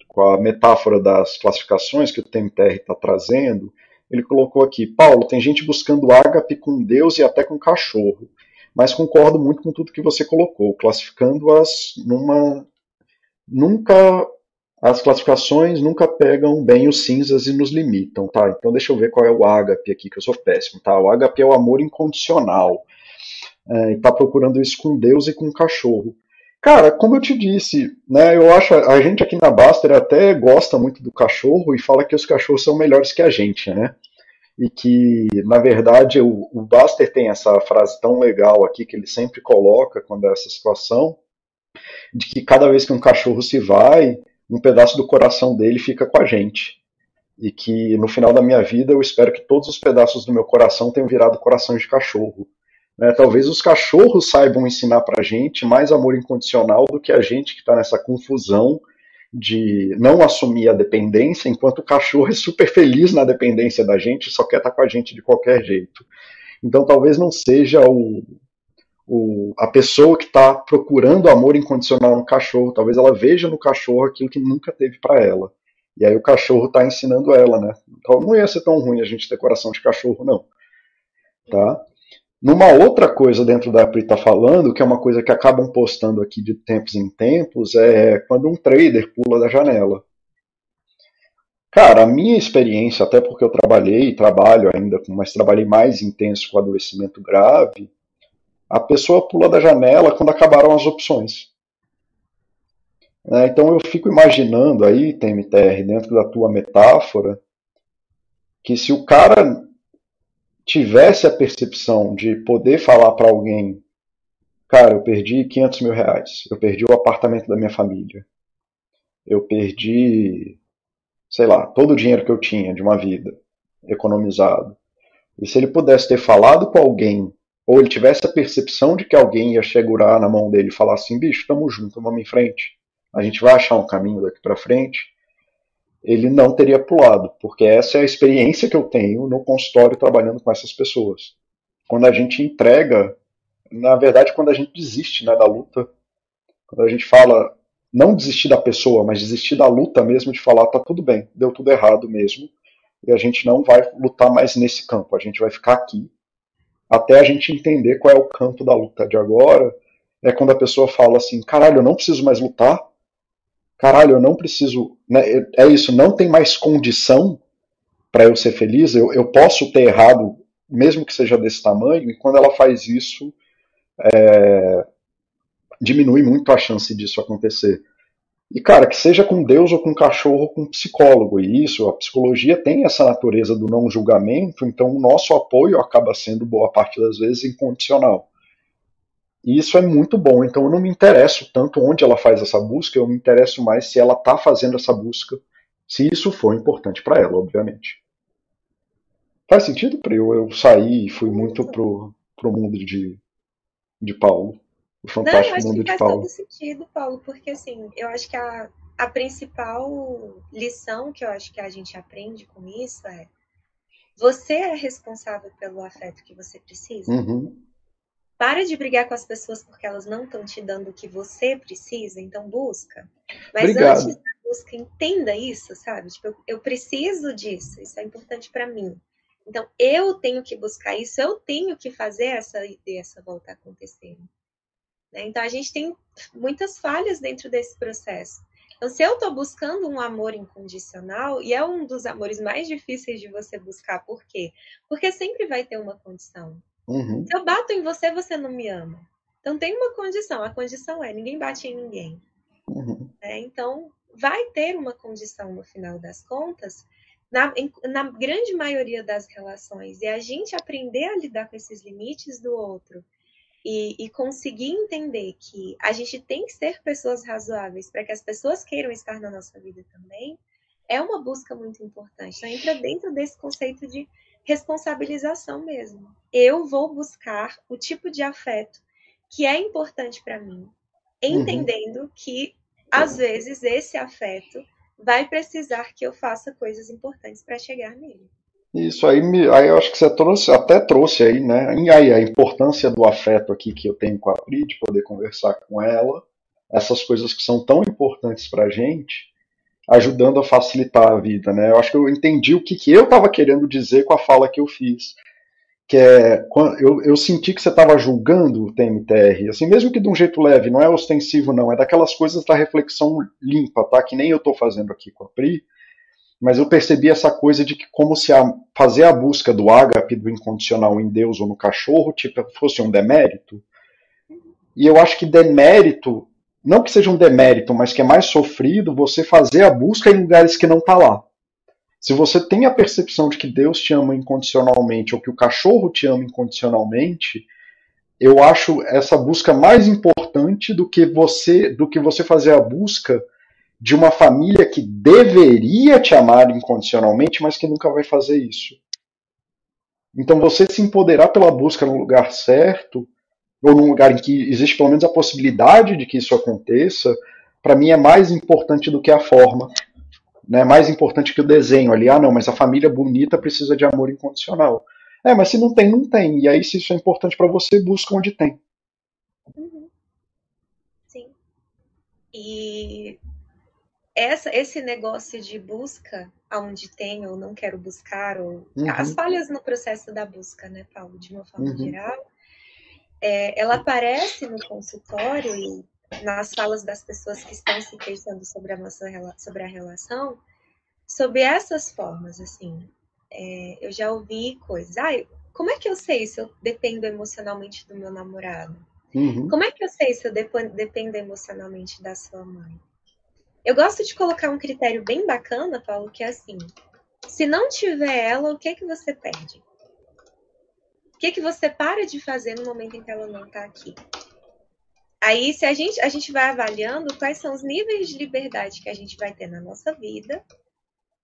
com a metáfora das classificações que o TMTR está trazendo, ele colocou aqui, Paulo, tem gente buscando ágape com Deus e até com cachorro, mas concordo muito com tudo que você colocou, classificando-as numa. Nunca as classificações nunca pegam bem os cinzas e nos limitam, tá? Então deixa eu ver qual é o ágape aqui, que eu sou péssimo, tá? O ágape é o amor incondicional. É, e tá procurando isso com Deus e com o cachorro. Cara, como eu te disse, né, eu acho a gente aqui na Baster até gosta muito do cachorro e fala que os cachorros são melhores que a gente, né? E que, na verdade, o, o Baster tem essa frase tão legal aqui que ele sempre coloca quando é essa situação, de que cada vez que um cachorro se vai, um pedaço do coração dele fica com a gente. E que no final da minha vida eu espero que todos os pedaços do meu coração tenham virado coração de cachorro. Né? Talvez os cachorros saibam ensinar pra gente mais amor incondicional do que a gente que está nessa confusão de não assumir a dependência, enquanto o cachorro é super feliz na dependência da gente só quer estar com a gente de qualquer jeito. Então talvez não seja o, o, a pessoa que está procurando amor incondicional no cachorro, talvez ela veja no cachorro aquilo que nunca teve para ela. E aí o cachorro está ensinando ela, né? Então não ia ser tão ruim a gente ter coração de cachorro, não. Tá? Numa outra coisa dentro da Pri tá falando, que é uma coisa que acabam postando aqui de tempos em tempos, é quando um trader pula da janela. Cara, a minha experiência, até porque eu trabalhei e trabalho ainda, mas trabalhei mais intenso com adoecimento grave, a pessoa pula da janela quando acabaram as opções. É, então eu fico imaginando aí, TMTR, dentro da tua metáfora, que se o cara tivesse a percepção de poder falar para alguém, cara, eu perdi 500 mil reais, eu perdi o apartamento da minha família, eu perdi, sei lá, todo o dinheiro que eu tinha de uma vida economizado. E se ele pudesse ter falado com alguém, ou ele tivesse a percepção de que alguém ia segurar na mão dele e falar assim, bicho, tamo junto, vamos em frente, a gente vai achar um caminho daqui para frente, ele não teria pulado, porque essa é a experiência que eu tenho no consultório trabalhando com essas pessoas. Quando a gente entrega, na verdade, quando a gente desiste né, da luta, quando a gente fala, não desistir da pessoa, mas desistir da luta mesmo, de falar, tá tudo bem, deu tudo errado mesmo, e a gente não vai lutar mais nesse campo, a gente vai ficar aqui, até a gente entender qual é o campo da luta de agora, é quando a pessoa fala assim, caralho, eu não preciso mais lutar, caralho, eu não preciso. Né, é isso, não tem mais condição para eu ser feliz, eu, eu posso ter errado, mesmo que seja desse tamanho, e quando ela faz isso, é, diminui muito a chance disso acontecer. E, cara, que seja com Deus ou com cachorro ou com psicólogo, e isso, a psicologia tem essa natureza do não julgamento, então o nosso apoio acaba sendo, boa parte das vezes, incondicional. E isso é muito bom. Então eu não me interesso tanto onde ela faz essa busca, eu me interesso mais se ela está fazendo essa busca, se isso for importante para ela, obviamente. Faz sentido para eu, eu sair e fui muito pro, pro mundo de, de Paulo. O fantástico não, eu acho mundo que de faz Paulo. todo sentido, Paulo, porque assim, eu acho que a, a principal lição que eu acho que a gente aprende com isso é você é responsável pelo afeto que você precisa. Uhum. Para de brigar com as pessoas porque elas não estão te dando o que você precisa, então busca. Mas Obrigado. antes da busca, entenda isso, sabe? Tipo, eu, eu preciso disso, isso é importante para mim. Então, eu tenho que buscar isso, eu tenho que fazer essa, essa volta acontecer. Né? Então, a gente tem muitas falhas dentro desse processo. Então, se eu estou buscando um amor incondicional, e é um dos amores mais difíceis de você buscar, por quê? Porque sempre vai ter uma condição. Uhum. Se eu bato em você, você não me ama. Então tem uma condição, a condição é ninguém bate em ninguém. Uhum. É, então vai ter uma condição no final das contas, na, em, na grande maioria das relações, e a gente aprender a lidar com esses limites do outro e, e, conseguir entender que a gente tem que ser pessoas razoáveis para que as pessoas queiram estar na nossa vida também, é uma busca muito importante. Então, entra dentro desse conceito de responsabilização mesmo. Eu vou buscar o tipo de afeto que é importante para mim, uhum. entendendo uhum. que às vezes esse afeto vai precisar que eu faça coisas importantes para chegar nele. Isso aí, me, aí eu acho que você trouxe, até trouxe aí, né? E aí a importância do afeto aqui que eu tenho com a Pri, de poder conversar com ela, essas coisas que são tão importantes para a gente, ajudando a facilitar a vida, né? Eu acho que eu entendi o que, que eu estava querendo dizer com a fala que eu fiz que é eu, eu senti que você estava julgando o TMTR, assim, mesmo que de um jeito leve, não é ostensivo não, é daquelas coisas da reflexão limpa, tá? Que nem eu estou fazendo aqui com a Pri, mas eu percebi essa coisa de que como se a, fazer a busca do ágape, do incondicional em Deus ou no cachorro, tipo, fosse um demérito. E eu acho que demérito, não que seja um demérito, mas que é mais sofrido você fazer a busca em lugares que não está lá. Se você tem a percepção de que Deus te ama incondicionalmente ou que o cachorro te ama incondicionalmente, eu acho essa busca mais importante do que você do que você fazer a busca de uma família que deveria te amar incondicionalmente, mas que nunca vai fazer isso. Então você se empoderar pela busca no lugar certo, ou num lugar em que existe pelo menos a possibilidade de que isso aconteça, para mim é mais importante do que a forma né, mais importante que o desenho ali. Ah, não, mas a família bonita precisa de amor incondicional. É, mas se não tem, não tem. E aí, se isso é importante para você, busca onde tem. Uhum. Sim. E essa, esse negócio de busca, aonde tem ou não quero buscar, ou uhum. as falhas no processo da busca, né, Paulo, de uma forma uhum. geral, é, ela aparece no consultório e nas falas das pessoas que estão se queixando sobre a nossa sobre a relação, sobre essas formas, assim. É, eu já ouvi coisas. Ah, como é que eu sei se eu dependo emocionalmente do meu namorado? Uhum. Como é que eu sei se eu dependo emocionalmente da sua mãe? Eu gosto de colocar um critério bem bacana, Paulo, que é assim: se não tiver ela, o que é que você perde? O que é que você para de fazer no momento em que ela não está aqui? Aí, se a gente, a gente vai avaliando quais são os níveis de liberdade que a gente vai ter na nossa vida,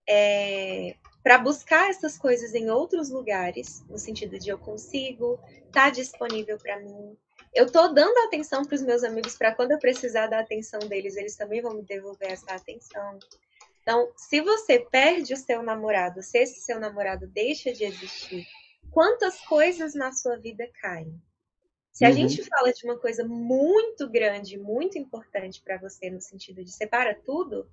é, para buscar essas coisas em outros lugares, no sentido de eu consigo, tá disponível para mim. Eu estou dando atenção para os meus amigos para quando eu precisar da atenção deles, eles também vão me devolver essa atenção. Então, se você perde o seu namorado, se esse seu namorado deixa de existir, quantas coisas na sua vida caem? Se a uhum. gente fala de uma coisa muito grande, muito importante para você, no sentido de separa tudo,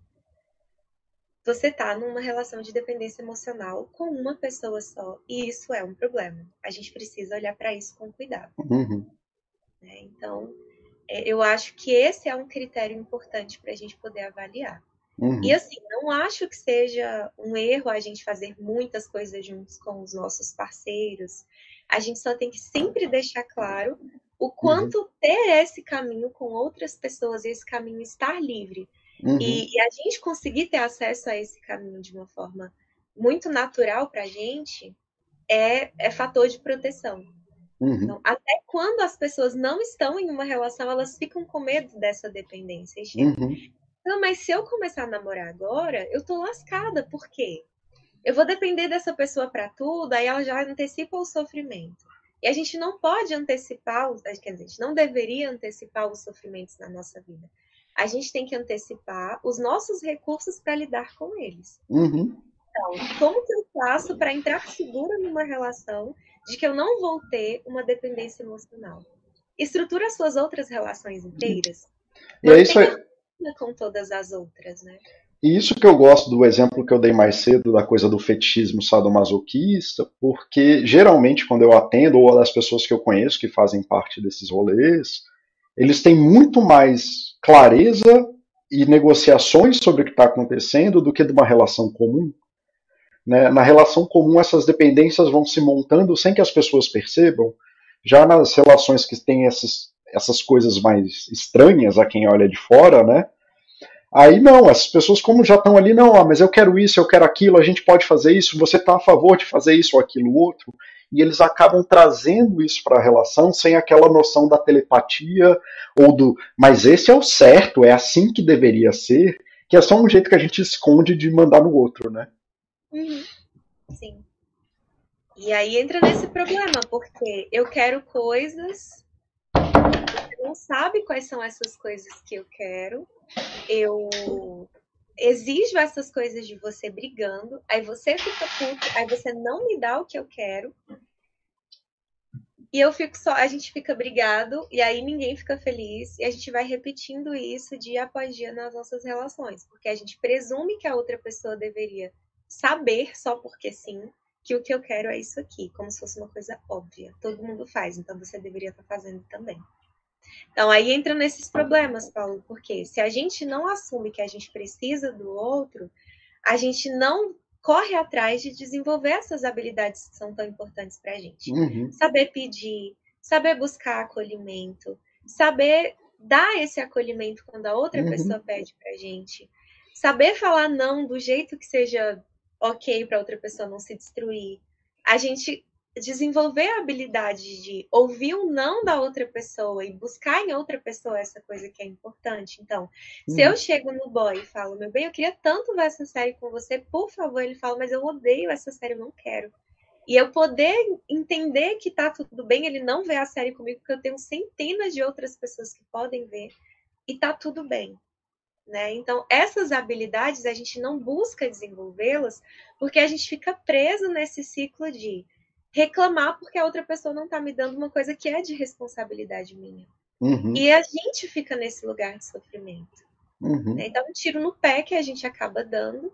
você está numa relação de dependência emocional com uma pessoa só. E isso é um problema. A gente precisa olhar para isso com cuidado. Uhum. Né? Então, é, eu acho que esse é um critério importante para a gente poder avaliar. Uhum. E assim, não acho que seja um erro a gente fazer muitas coisas juntos com os nossos parceiros, a gente só tem que sempre deixar claro o quanto uhum. ter esse caminho com outras pessoas, esse caminho estar livre, uhum. e, e, a gente conseguir ter acesso a esse caminho de uma forma muito natural para a gente, é, é fator de proteção. Uhum. Então, até quando as pessoas não estão em uma relação, elas ficam com medo dessa dependência. Uhum. Não, mas se eu começar a namorar agora, eu tô lascada. Por quê? eu vou depender dessa pessoa para tudo, aí ela já antecipa o sofrimento. E a gente não pode antecipar, quer dizer, a gente não deveria antecipar os sofrimentos na nossa vida. A gente tem que antecipar os nossos recursos para lidar com eles. Uhum. Então, como que eu faço para entrar segura numa relação de que eu não vou ter uma dependência emocional? Estrutura suas outras relações inteiras. E é isso aí. Com todas as outras, né? E isso que eu gosto do exemplo que eu dei mais cedo, da coisa do fetichismo sadomasoquista, porque geralmente quando eu atendo, ou das pessoas que eu conheço que fazem parte desses rolês, eles têm muito mais clareza e negociações sobre o que está acontecendo do que de uma relação comum. Né? Na relação comum, essas dependências vão se montando sem que as pessoas percebam. Já nas relações que têm essas, essas coisas mais estranhas a quem olha de fora, né? Aí não, as pessoas como já estão ali, não, ah, mas eu quero isso, eu quero aquilo, a gente pode fazer isso, você está a favor de fazer isso ou aquilo outro, e eles acabam trazendo isso para a relação sem aquela noção da telepatia ou do, mas esse é o certo, é assim que deveria ser, que é só um jeito que a gente esconde de mandar no outro, né? Uhum. Sim. E aí entra nesse problema, porque eu quero coisas, você não sabe quais são essas coisas que eu quero, eu exijo essas coisas de você brigando, aí você fica puto, aí você não me dá o que eu quero. E eu fico só, a gente fica brigado e aí ninguém fica feliz e a gente vai repetindo isso dia após dia nas nossas relações, porque a gente presume que a outra pessoa deveria saber só porque sim que o que eu quero é isso aqui, como se fosse uma coisa óbvia. Todo mundo faz, então você deveria estar fazendo também. Então, aí entra nesses problemas, Paulo, porque se a gente não assume que a gente precisa do outro, a gente não corre atrás de desenvolver essas habilidades que são tão importantes para a gente. Uhum. Saber pedir, saber buscar acolhimento, saber dar esse acolhimento quando a outra uhum. pessoa pede para a gente, saber falar não do jeito que seja ok para outra pessoa não se destruir. A gente desenvolver a habilidade de ouvir o não da outra pessoa e buscar em outra pessoa essa coisa que é importante. Então, se eu uhum. chego no boy e falo, meu bem, eu queria tanto ver essa série com você, por favor, ele fala, mas eu odeio essa série, eu não quero. E eu poder entender que tá tudo bem, ele não vê a série comigo, porque eu tenho centenas de outras pessoas que podem ver, e tá tudo bem. Né? Então, essas habilidades a gente não busca desenvolvê-las porque a gente fica preso nesse ciclo de reclamar porque a outra pessoa não está me dando uma coisa que é de responsabilidade minha. Uhum. E a gente fica nesse lugar de sofrimento. Uhum. Né? Então, um tiro no pé que a gente acaba dando.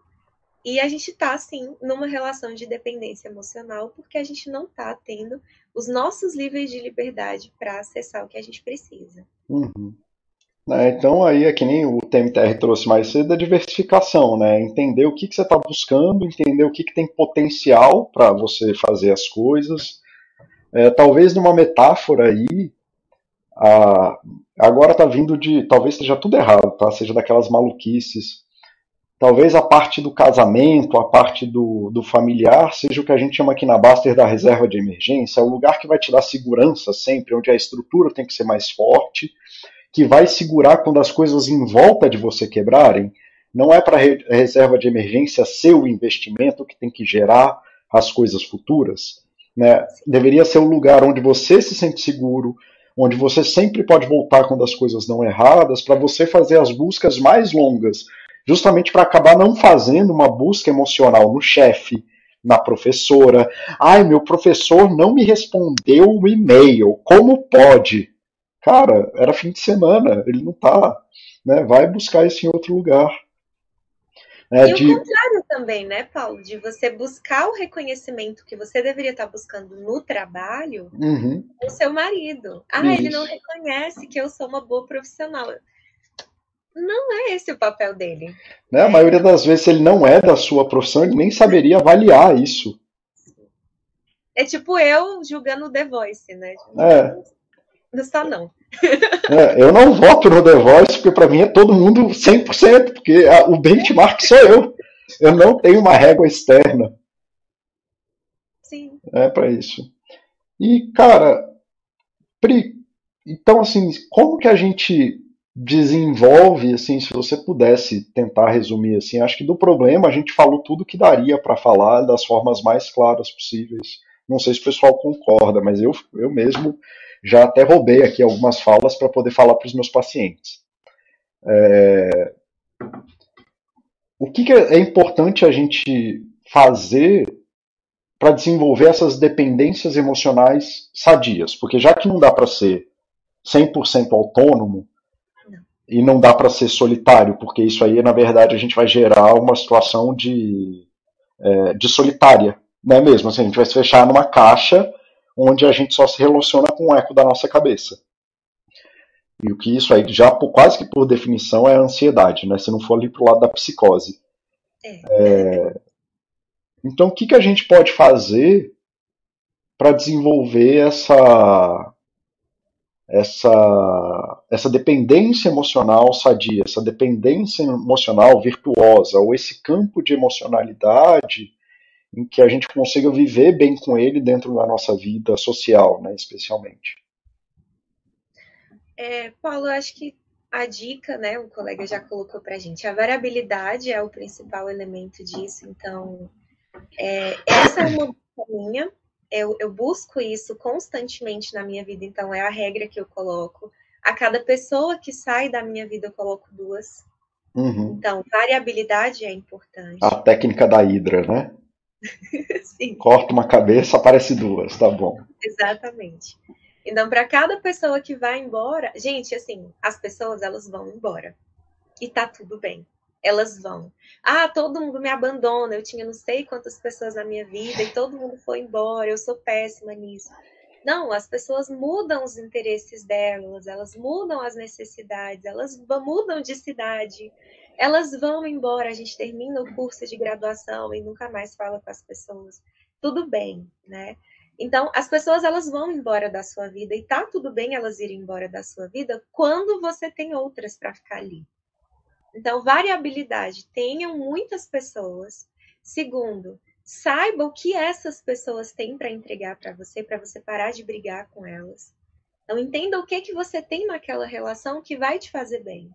E a gente está, assim, numa relação de dependência emocional, porque a gente não está tendo os nossos níveis de liberdade para acessar o que a gente precisa. Uhum. Né? Então aí é que nem o TMTR trouxe mais cedo a diversificação, né? Entender o que, que você está buscando, entender o que, que tem potencial para você fazer as coisas. É, talvez numa metáfora aí, a, agora está vindo de. Talvez esteja tudo errado, tá? Seja daquelas maluquices. Talvez a parte do casamento, a parte do, do familiar, seja o que a gente chama aqui na Baster da reserva de emergência, é o lugar que vai te dar segurança sempre, onde a estrutura tem que ser mais forte que vai segurar quando as coisas em volta de você quebrarem. Não é para a reserva de emergência ser o investimento que tem que gerar as coisas futuras. Né? Deveria ser um lugar onde você se sente seguro, onde você sempre pode voltar quando as coisas dão erradas, para você fazer as buscas mais longas, justamente para acabar não fazendo uma busca emocional no chefe, na professora. Ai, meu professor não me respondeu o e-mail. Como pode? Cara, era fim de semana, ele não tá, né? Vai buscar isso em outro lugar. É, e de... o contrário também, né, Paulo? De você buscar o reconhecimento que você deveria estar buscando no trabalho uhum. com seu marido. Ah, Isso. ele não reconhece que eu sou uma boa profissional. Não é esse o papel dele. Né? A maioria das vezes, ele não é da sua profissão, ele nem saberia avaliar isso. É tipo eu julgando o The Voice, né? É. Não está, não. É, eu não voto no The Voice, porque para mim é todo mundo 100%, porque a, o benchmark sou eu. Eu não tenho uma régua externa. Sim. É para isso. E, cara, Pri, então, assim, como que a gente desenvolve, assim, se você pudesse tentar resumir, assim, acho que do problema a gente falou tudo que daria para falar das formas mais claras possíveis. Não sei se o pessoal concorda, mas eu, eu mesmo já até roubei aqui algumas falas para poder falar para os meus pacientes. É... O que, que é importante a gente fazer para desenvolver essas dependências emocionais sadias? Porque já que não dá para ser 100% autônomo, e não dá para ser solitário, porque isso aí, na verdade, a gente vai gerar uma situação de, é, de solitária, não é mesmo? Assim, a gente vai se fechar numa caixa onde a gente só se relaciona com o eco da nossa cabeça. E o que isso aí, já quase que por definição, é a ansiedade, né? Se não for ali pro lado da psicose. É. É... Então, o que, que a gente pode fazer para desenvolver essa, essa, essa dependência emocional sadia, essa dependência emocional virtuosa, ou esse campo de emocionalidade em que a gente consiga viver bem com ele dentro da nossa vida social, né, especialmente. É, Paulo, acho que a dica, né, o colega já colocou para a gente, a variabilidade é o principal elemento disso, então é, essa é uma minha, eu, eu busco isso constantemente na minha vida, então é a regra que eu coloco. A cada pessoa que sai da minha vida, eu coloco duas. Uhum. Então, variabilidade é importante. A técnica da hidra, né? *laughs* Corta uma cabeça, aparece duas, tá bom. Exatamente. Então, para cada pessoa que vai embora, gente, assim, as pessoas elas vão embora. E tá tudo bem. Elas vão. Ah, todo mundo me abandona. Eu tinha não sei quantas pessoas na minha vida e todo mundo foi embora. Eu sou péssima nisso. Não, as pessoas mudam os interesses delas, elas mudam as necessidades, elas mudam de cidade, elas vão embora. A gente termina o curso de graduação e nunca mais fala com as pessoas. Tudo bem, né? Então, as pessoas elas vão embora da sua vida e tá tudo bem elas irem embora da sua vida quando você tem outras para ficar ali. Então, variabilidade, tenham muitas pessoas. Segundo, saiba o que essas pessoas têm para entregar para você, para você parar de brigar com elas. Então, entenda o que que você tem naquela relação que vai te fazer bem.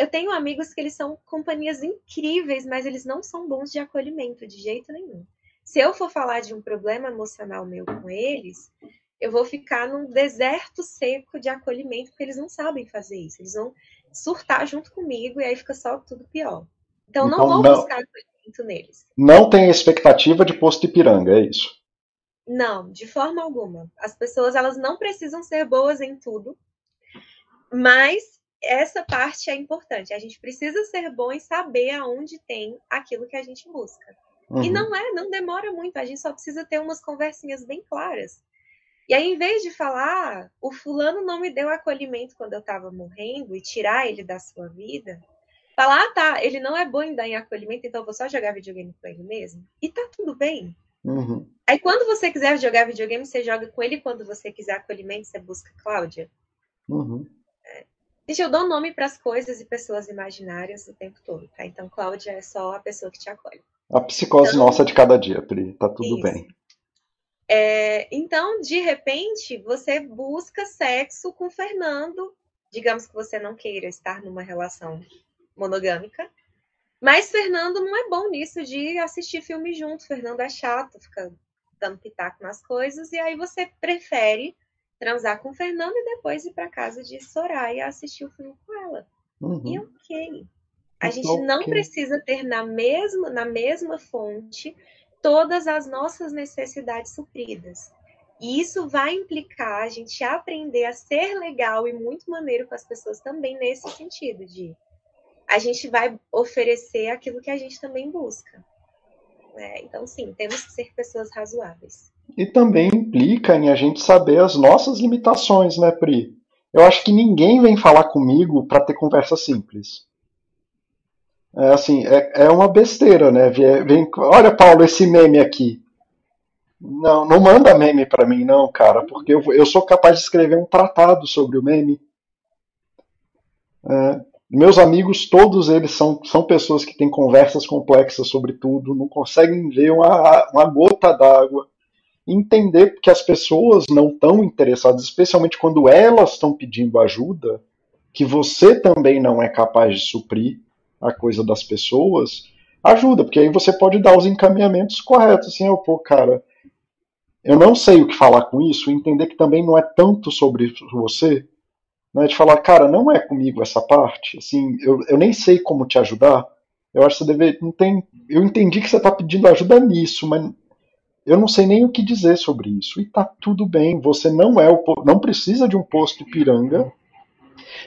Eu tenho amigos que eles são companhias incríveis, mas eles não são bons de acolhimento de jeito nenhum. Se eu for falar de um problema emocional meu com eles, eu vou ficar num deserto seco de acolhimento, porque eles não sabem fazer isso. Eles vão surtar junto comigo e aí fica só tudo pior. Então, então não vou não, buscar acolhimento neles. Não tem expectativa de posto Ipiranga, é isso? Não, de forma alguma. As pessoas elas não precisam ser boas em tudo, mas essa parte é importante. A gente precisa ser bom em saber aonde tem aquilo que a gente busca. Uhum. E não é, não demora muito, a gente só precisa ter umas conversinhas bem claras. E aí, em vez de falar, ah, o fulano não me deu acolhimento quando eu estava morrendo e tirar ele da sua vida, falar, ah, tá, ele não é bom em dar em acolhimento, então eu vou só jogar videogame com ele mesmo. E tá tudo bem. Uhum. Aí, quando você quiser jogar videogame, você joga com ele. Quando você quiser acolhimento, você busca Cláudia. Uhum. É. Gente, eu dou nome para as coisas e pessoas imaginárias o tempo todo, tá? Então, Cláudia é só a pessoa que te acolhe. A psicose então, nossa de cada dia, Pri. Tá tudo isso. bem. É, então, de repente, você busca sexo com Fernando. Digamos que você não queira estar numa relação monogâmica. Mas Fernando não é bom nisso de assistir filme junto. Fernando é chato, fica dando pitaco nas coisas. E aí você prefere transar com Fernando e depois ir para casa de Soraya assistir o filme com ela. Uhum. E ok. A gente não precisa ter na mesma, na mesma fonte todas as nossas necessidades supridas. E isso vai implicar a gente aprender a ser legal e muito maneiro com as pessoas também nesse sentido de a gente vai oferecer aquilo que a gente também busca. Né? Então, sim, temos que ser pessoas razoáveis. E também implica em a gente saber as nossas limitações, né, Pri? Eu acho que ninguém vem falar comigo para ter conversa simples. É assim, é, é uma besteira, né? Vem, olha, Paulo, esse meme aqui. Não, não manda meme para mim, não, cara, porque eu, eu sou capaz de escrever um tratado sobre o meme. É, meus amigos, todos eles são, são pessoas que têm conversas complexas sobre tudo, não conseguem ver uma, uma gota d'água. Entender que as pessoas não estão interessadas, especialmente quando elas estão pedindo ajuda, que você também não é capaz de suprir a coisa das pessoas, ajuda, porque aí você pode dar os encaminhamentos corretos, assim, eu, pô, cara, eu não sei o que falar com isso, entender que também não é tanto sobre você, né, de falar, cara, não é comigo essa parte, assim, eu, eu nem sei como te ajudar, eu acho que você deve, não tem, eu entendi que você está pedindo ajuda nisso, mas eu não sei nem o que dizer sobre isso, e tá tudo bem, você não é o, não precisa de um posto Ipiranga,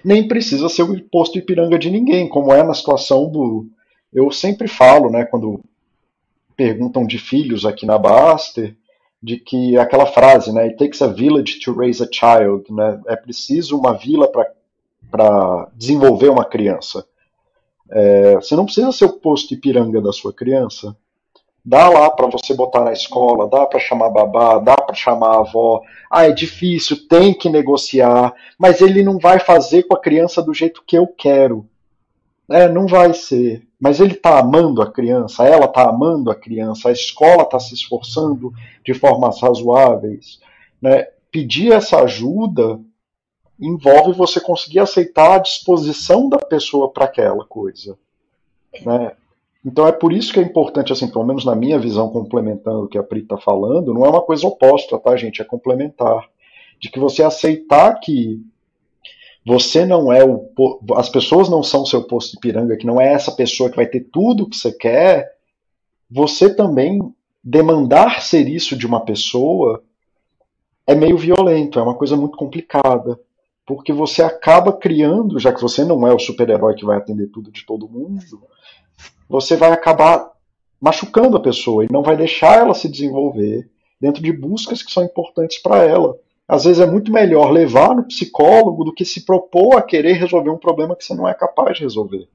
nem precisa ser o posto Ipiranga de ninguém, como é na situação do. Eu sempre falo, né, quando perguntam de filhos aqui na Baster, de que aquela frase, né, it takes a village to raise a child, né, é preciso uma vila para desenvolver uma criança. É, você não precisa ser o posto Ipiranga da sua criança. Dá lá para você botar na escola, dá para chamar babá, dá para chamar avó. Ah, é difícil, tem que negociar, mas ele não vai fazer com a criança do jeito que eu quero. É, não vai ser. Mas ele está amando a criança, ela está amando a criança, a escola está se esforçando de formas razoáveis. Né? Pedir essa ajuda envolve você conseguir aceitar a disposição da pessoa para aquela coisa. Né? Então é por isso que é importante, assim, pelo menos na minha visão, complementando o que a Pri está falando, não é uma coisa oposta, tá, gente? É complementar. De que você aceitar que você não é o. As pessoas não são seu posto de piranga, que não é essa pessoa que vai ter tudo o que você quer. Você também demandar ser isso de uma pessoa é meio violento, é uma coisa muito complicada. Porque você acaba criando, já que você não é o super-herói que vai atender tudo de todo mundo, você vai acabar machucando a pessoa e não vai deixar ela se desenvolver dentro de buscas que são importantes para ela. Às vezes é muito melhor levar no psicólogo do que se propor a querer resolver um problema que você não é capaz de resolver.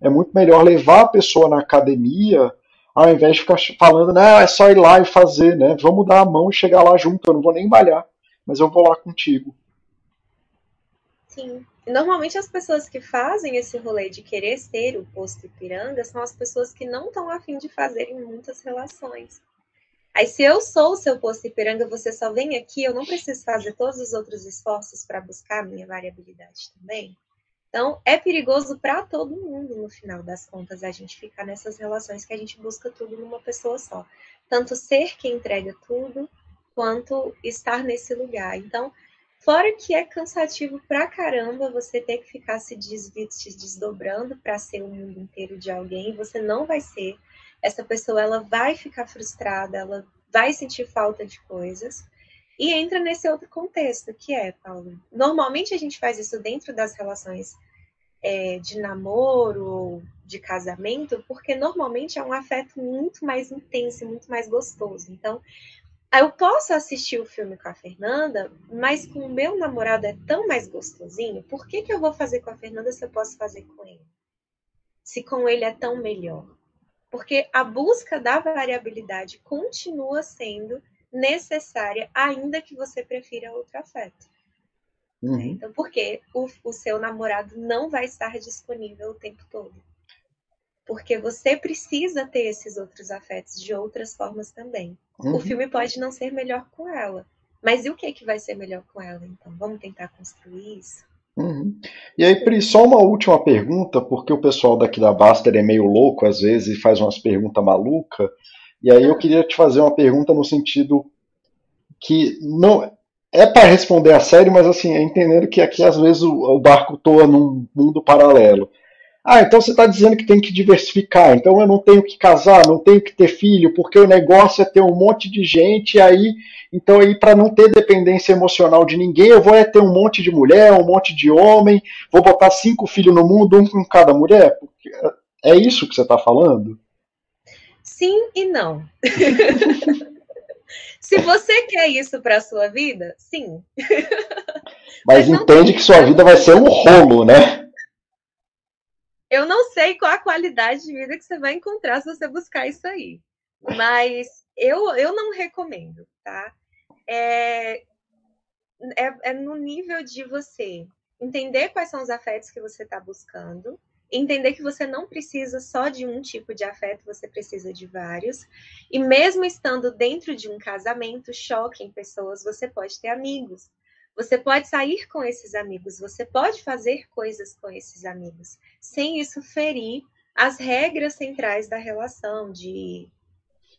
É muito melhor levar a pessoa na academia ao invés de ficar falando, não, é só ir lá e fazer, né? Vamos dar a mão e chegar lá junto, eu não vou nem malhar, mas eu vou lá contigo. Sim. Normalmente as pessoas que fazem esse rolê de querer ser o posto Ipiranga são as pessoas que não estão afim de fazer em muitas relações. Aí, se eu sou o seu posto Ipiranga, você só vem aqui, eu não preciso fazer todos os outros esforços para buscar a minha variabilidade também. Então, é perigoso para todo mundo, no final das contas, a gente ficar nessas relações que a gente busca tudo numa pessoa só. Tanto ser quem entrega tudo, quanto estar nesse lugar. Então, Fora que é cansativo pra caramba você ter que ficar se, desdobrando para ser o mundo inteiro de alguém, você não vai ser. Essa pessoa ela vai ficar frustrada, ela vai sentir falta de coisas. E entra nesse outro contexto, que é, Paulo, normalmente a gente faz isso dentro das relações é, de namoro ou de casamento, porque normalmente é um afeto muito mais intenso, muito mais gostoso. Então, eu posso assistir o filme com a Fernanda, mas com o meu namorado é tão mais gostosinho, por que, que eu vou fazer com a Fernanda se eu posso fazer com ele? Se com ele é tão melhor? Porque a busca da variabilidade continua sendo necessária, ainda que você prefira outro afeto. Uhum. Então, porque o, o seu namorado não vai estar disponível o tempo todo? Porque você precisa ter esses outros afetos de outras formas também. Uhum. O filme pode não ser melhor com ela. Mas e o que, que vai ser melhor com ela, então? Vamos tentar construir isso? Uhum. E aí, Pri, só uma última pergunta, porque o pessoal daqui da Baster é meio louco às vezes e faz umas perguntas malucas. E aí eu queria te fazer uma pergunta no sentido que não é para responder a sério, mas assim, é entendendo que aqui às vezes o, o barco toa num mundo paralelo. Ah, então você está dizendo que tem que diversificar, então eu não tenho que casar, não tenho que ter filho, porque o negócio é ter um monte de gente aí, então aí para não ter dependência emocional de ninguém, eu vou é ter um monte de mulher, um monte de homem, vou botar cinco filhos no mundo, um com cada mulher? É isso que você está falando? Sim e não. *laughs* Se você quer isso para sua vida, sim. Mas, Mas entende que sua vida vai ser um rolo, né? Eu não sei qual a qualidade de vida que você vai encontrar se você buscar isso aí. Mas eu, eu não recomendo, tá? É, é, é no nível de você entender quais são os afetos que você está buscando, entender que você não precisa só de um tipo de afeto, você precisa de vários. E mesmo estando dentro de um casamento, choque em pessoas, você pode ter amigos. Você pode sair com esses amigos, você pode fazer coisas com esses amigos, sem isso ferir as regras centrais da relação, de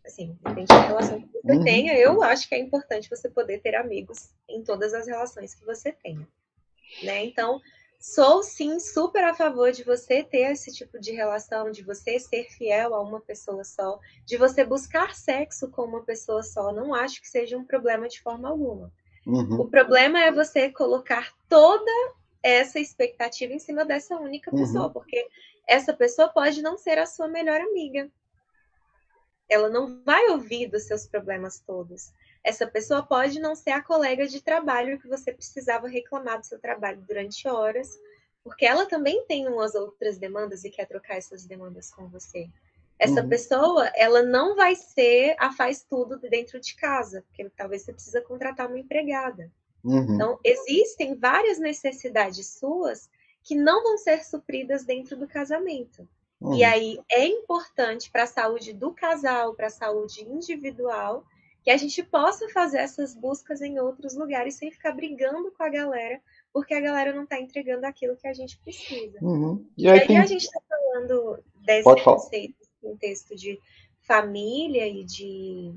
assim, depende da relação que você uhum. tenha, eu acho que é importante você poder ter amigos em todas as relações que você tenha. Né? Então, sou sim super a favor de você ter esse tipo de relação, de você ser fiel a uma pessoa só, de você buscar sexo com uma pessoa só. Não acho que seja um problema de forma alguma. Uhum. O problema é você colocar toda essa expectativa em cima dessa única uhum. pessoa, uhum. porque essa pessoa pode não ser a sua melhor amiga. Ela não vai ouvir dos seus problemas todos. Essa pessoa pode não ser a colega de trabalho que você precisava reclamar do seu trabalho durante horas, porque ela também tem umas outras demandas e quer trocar essas demandas com você. Essa uhum. pessoa, ela não vai ser a faz tudo dentro de casa, porque talvez você precisa contratar uma empregada. Uhum. Então, existem várias necessidades suas que não vão ser supridas dentro do casamento. Uhum. E aí é importante para a saúde do casal, para a saúde individual, que a gente possa fazer essas buscas em outros lugares sem ficar brigando com a galera, porque a galera não está entregando aquilo que a gente precisa. Uhum. E aí, e aí tem... a gente está falando desse conceito, contexto de família e de,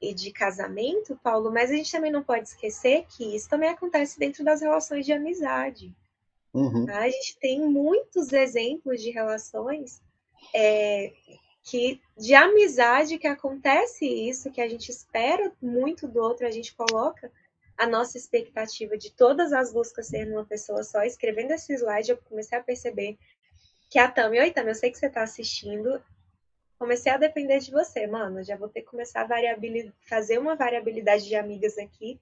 e de casamento, Paulo, mas a gente também não pode esquecer que isso também acontece dentro das relações de amizade. Uhum. A gente tem muitos exemplos de relações é, que de amizade que acontece isso, que a gente espera muito do outro, a gente coloca a nossa expectativa de todas as buscas ser uma pessoa só. Escrevendo esse slide, eu comecei a perceber que a Tami, oi Tami, eu sei que você está assistindo, comecei a depender de você, mano. Já vou ter que começar a fazer uma variabilidade de amigas aqui,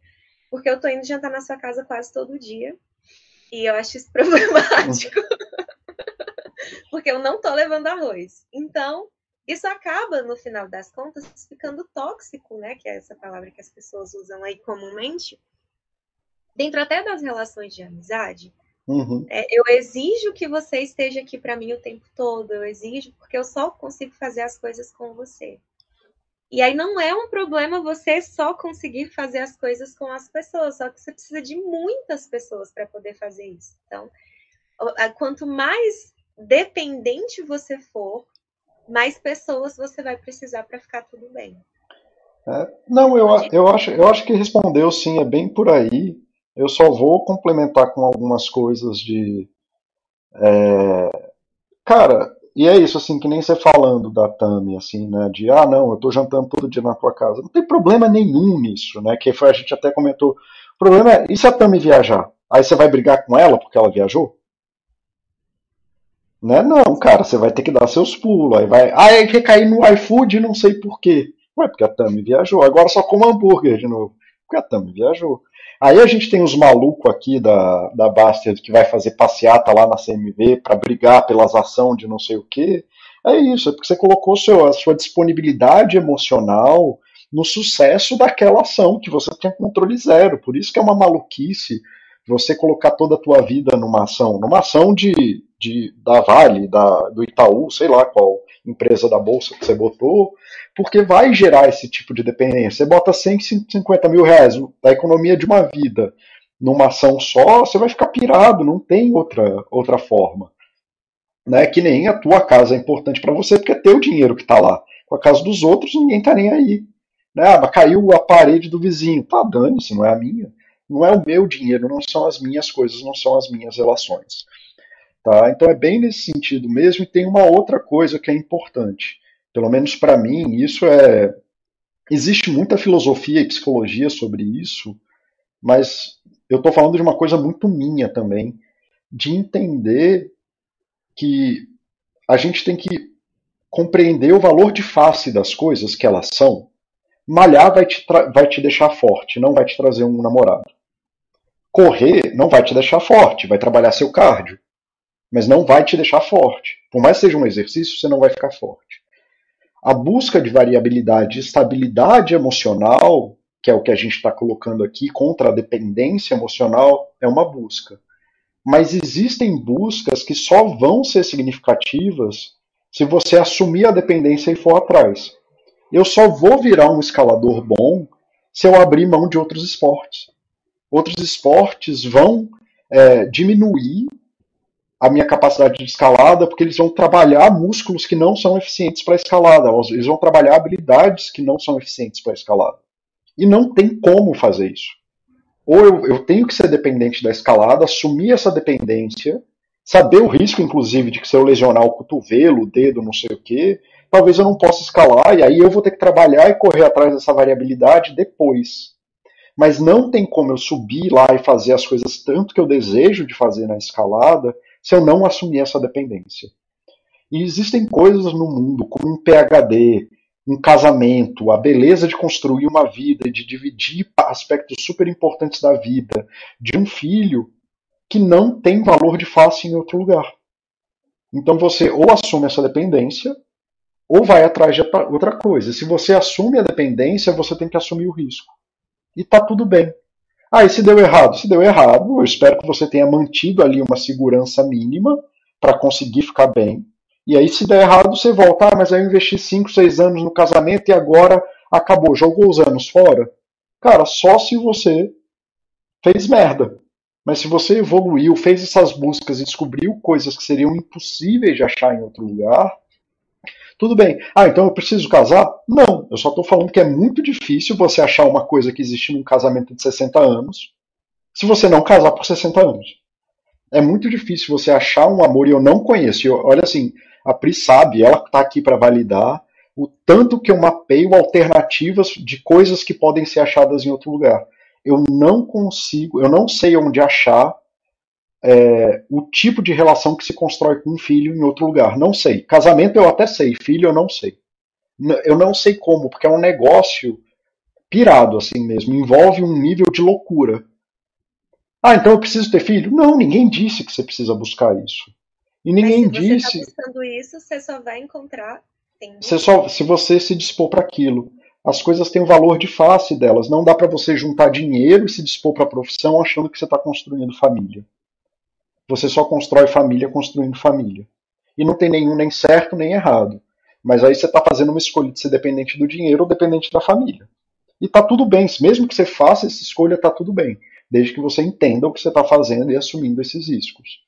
porque eu tô indo jantar na sua casa quase todo dia. E eu acho isso *laughs* problemático. *laughs* porque eu não tô levando arroz. Então, isso acaba, no final das contas, ficando tóxico, né? Que é essa palavra que as pessoas usam aí comumente. Dentro até das relações de amizade, Uhum. É, eu exijo que você esteja aqui para mim o tempo todo, eu exijo, porque eu só consigo fazer as coisas com você. E aí não é um problema você só conseguir fazer as coisas com as pessoas, só que você precisa de muitas pessoas para poder fazer isso. Então, quanto mais dependente você for, mais pessoas você vai precisar para ficar tudo bem. É, não, eu, eu, acho, eu acho que respondeu sim, é bem por aí. Eu só vou complementar com algumas coisas de. É, cara, e é isso, assim, que nem você falando da Tami, assim, né? De, ah, não, eu tô jantando todo dia na tua casa. Não tem problema nenhum nisso, né? Que foi, a gente até comentou. O problema é, e se a Tami viajar? Aí você vai brigar com ela porque ela viajou? Né? Não, cara, você vai ter que dar seus pulos. Aí vai. Ah, aí quer cair no iFood não sei porquê. Ué, porque a Tami viajou. Agora só come hambúrguer de novo. Porque a Tami viajou. Aí a gente tem os malucos aqui da, da Bastard que vai fazer passeata lá na CMV para brigar pelas ações de não sei o que. É isso, é porque você colocou seu, a sua disponibilidade emocional no sucesso daquela ação que você tem controle zero. Por isso que é uma maluquice você colocar toda a tua vida numa ação, numa ação de, de da Vale, da, do Itaú, sei lá qual empresa da bolsa que você botou, porque vai gerar esse tipo de dependência. Você bota 150 mil reais da economia de uma vida numa ação só, você vai ficar pirado, não tem outra, outra forma. Né? Que nem a tua casa é importante para você, porque é teu dinheiro que está lá. Com a casa dos outros, ninguém está nem aí. Né? Ah, caiu a parede do vizinho. Tá, dane-se, não é a minha. Não é o meu dinheiro, não são as minhas coisas, não são as minhas relações. Tá? Então é bem nesse sentido mesmo, e tem uma outra coisa que é importante pelo menos para mim, isso é. Existe muita filosofia e psicologia sobre isso, mas eu estou falando de uma coisa muito minha também, de entender que a gente tem que compreender o valor de face das coisas que elas são. Malhar vai te, vai te deixar forte, não vai te trazer um namorado. Correr não vai te deixar forte, vai trabalhar seu cardio, mas não vai te deixar forte. Por mais que seja um exercício, você não vai ficar forte a busca de variabilidade e estabilidade emocional, que é o que a gente está colocando aqui, contra a dependência emocional, é uma busca. Mas existem buscas que só vão ser significativas se você assumir a dependência e for atrás. Eu só vou virar um escalador bom se eu abrir mão de outros esportes. Outros esportes vão é, diminuir a minha capacidade de escalada, porque eles vão trabalhar músculos que não são eficientes para escalada, eles vão trabalhar habilidades que não são eficientes para escalada. E não tem como fazer isso. Ou eu, eu, tenho que ser dependente da escalada, assumir essa dependência, saber o risco, inclusive, de que se eu lesionar o cotovelo, o dedo, não sei o que, talvez eu não possa escalar, e aí eu vou ter que trabalhar e correr atrás dessa variabilidade depois. Mas não tem como eu subir lá e fazer as coisas tanto que eu desejo de fazer na escalada, se eu não assumir essa dependência. E existem coisas no mundo, como um PhD, um casamento, a beleza de construir uma vida, de dividir aspectos super importantes da vida, de um filho, que não tem valor de face em outro lugar. Então você ou assume essa dependência ou vai atrás de outra coisa. Se você assume a dependência, você tem que assumir o risco. E tá tudo bem. Ah, e se deu errado? Se deu errado, eu espero que você tenha mantido ali uma segurança mínima para conseguir ficar bem. E aí, se der errado, você volta. Ah, mas aí eu investi 5, 6 anos no casamento e agora acabou, jogou os anos fora. Cara, só se você fez merda. Mas se você evoluiu, fez essas buscas e descobriu coisas que seriam impossíveis de achar em outro lugar, tudo bem. Ah, então eu preciso casar? Não, eu só estou falando que é muito difícil você achar uma coisa que existe num casamento de 60 anos se você não casar por 60 anos. É muito difícil você achar um amor e eu não conheço. Eu, olha assim, a Pri sabe, ela está aqui para validar o tanto que eu mapeio alternativas de coisas que podem ser achadas em outro lugar. Eu não consigo, eu não sei onde achar é, o tipo de relação que se constrói com um filho em outro lugar. Não sei. Casamento eu até sei, filho eu não sei. Eu não sei como, porque é um negócio pirado assim mesmo, envolve um nível de loucura. Ah, então eu preciso ter filho? Não, ninguém disse que você precisa buscar isso. E ninguém Mas se disse. Você está buscando isso, você só vai encontrar. Você só, se você se dispor para aquilo. As coisas têm o valor de face delas. Não dá para você juntar dinheiro e se dispor para a profissão achando que você está construindo família. Você só constrói família construindo família. E não tem nenhum nem certo nem errado. Mas aí você está fazendo uma escolha de ser dependente do dinheiro ou dependente da família. E tá tudo bem. Mesmo que você faça essa escolha, tá tudo bem. Desde que você entenda o que você está fazendo e assumindo esses riscos.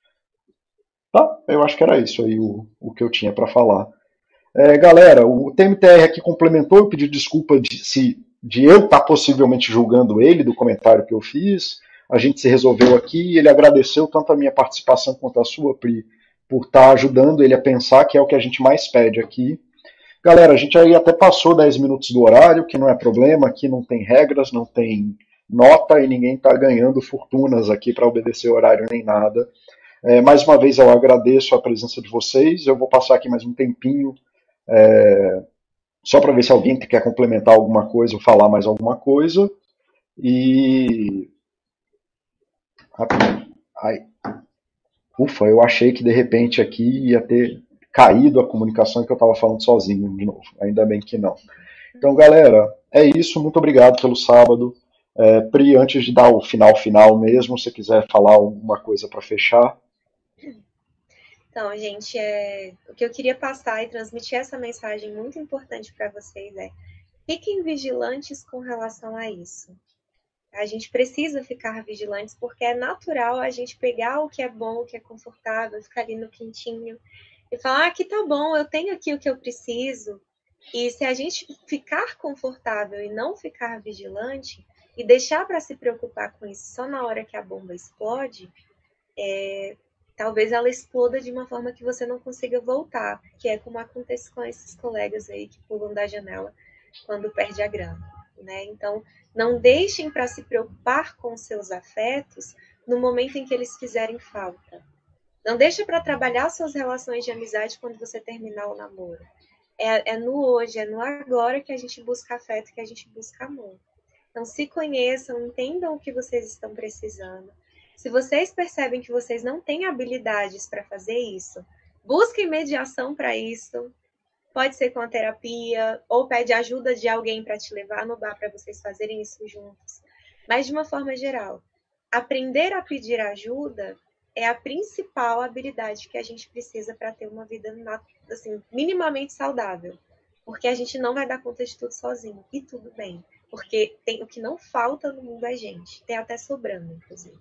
Tá? Eu acho que era isso aí o, o que eu tinha para falar. É, galera, o TMTR aqui complementou, eu pedi desculpa de, se, de eu estar tá possivelmente julgando ele do comentário que eu fiz a gente se resolveu aqui. Ele agradeceu tanto a minha participação quanto a sua, Pri, por estar ajudando ele a pensar, que é o que a gente mais pede aqui. Galera, a gente aí até passou 10 minutos do horário, que não é problema, aqui não tem regras, não tem nota e ninguém está ganhando fortunas aqui para obedecer horário nem nada. É, mais uma vez eu agradeço a presença de vocês. Eu vou passar aqui mais um tempinho é, só para ver se alguém quer complementar alguma coisa ou falar mais alguma coisa. E. Ai. Ufa, eu achei que de repente aqui ia ter caído a comunicação que eu estava falando sozinho de novo. Ainda bem que não. Então, galera, é isso. Muito obrigado pelo sábado. É, Pri, antes de dar o final final mesmo, se quiser falar alguma coisa para fechar. Então, gente, é... o que eu queria passar e transmitir essa mensagem muito importante para vocês é fiquem vigilantes com relação a isso. A gente precisa ficar vigilantes porque é natural a gente pegar o que é bom, o que é confortável, ficar ali no quentinho e falar: ah, aqui tá bom, eu tenho aqui o que eu preciso. E se a gente ficar confortável e não ficar vigilante e deixar para se preocupar com isso só na hora que a bomba explode, é, talvez ela exploda de uma forma que você não consiga voltar, que é como acontece com esses colegas aí que pulam da janela quando perde a grana, né? Então, não deixem para se preocupar com seus afetos no momento em que eles fizerem falta. Não deixe para trabalhar suas relações de amizade quando você terminar o namoro. É, é, no hoje, é no agora que a gente busca afeto, que a gente busca amor. Então, se conheçam, entendam o que vocês estão precisando. Se vocês percebem que vocês não têm habilidades para fazer isso, busquem mediação para isso, Pode ser com a terapia, ou pede ajuda de alguém para te levar no bar para vocês fazerem isso juntos. Mas de uma forma geral, aprender a pedir ajuda é a principal habilidade que a gente precisa para ter uma vida assim, minimamente saudável. Porque a gente não vai dar conta de tudo sozinho. E tudo bem. Porque tem, o que não falta no mundo é gente. Tem até sobrando, inclusive.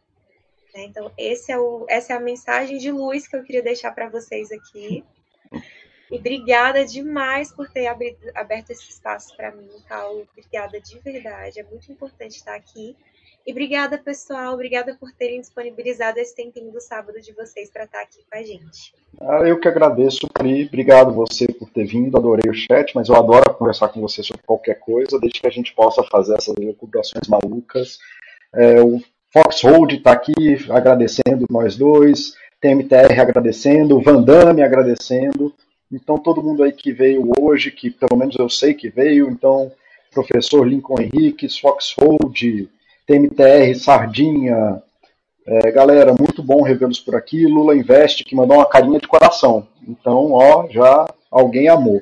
Né? Então, é o, essa é a mensagem de luz que eu queria deixar para vocês aqui. E obrigada demais por ter aberto esse espaço para mim, Paulo. Obrigada de verdade. É muito importante estar aqui. E obrigada, pessoal. Obrigada por terem disponibilizado esse tempinho do sábado de vocês para estar aqui com a gente. Ah, eu que agradeço, Pri. Obrigado você por ter vindo. Adorei o chat, mas eu adoro conversar com você sobre qualquer coisa, desde que a gente possa fazer essas recuperações malucas. É, o Foxhold está aqui agradecendo nós dois, TMTR agradecendo, Vandame agradecendo. Então, todo mundo aí que veio hoje, que pelo menos eu sei que veio, então, professor Lincoln Henrique, Foxhold, TMTR, Sardinha, É, galera, muito bom revê-los por aqui. Lula Investe, que mandou uma carinha de coração. Então, ó, já alguém amou.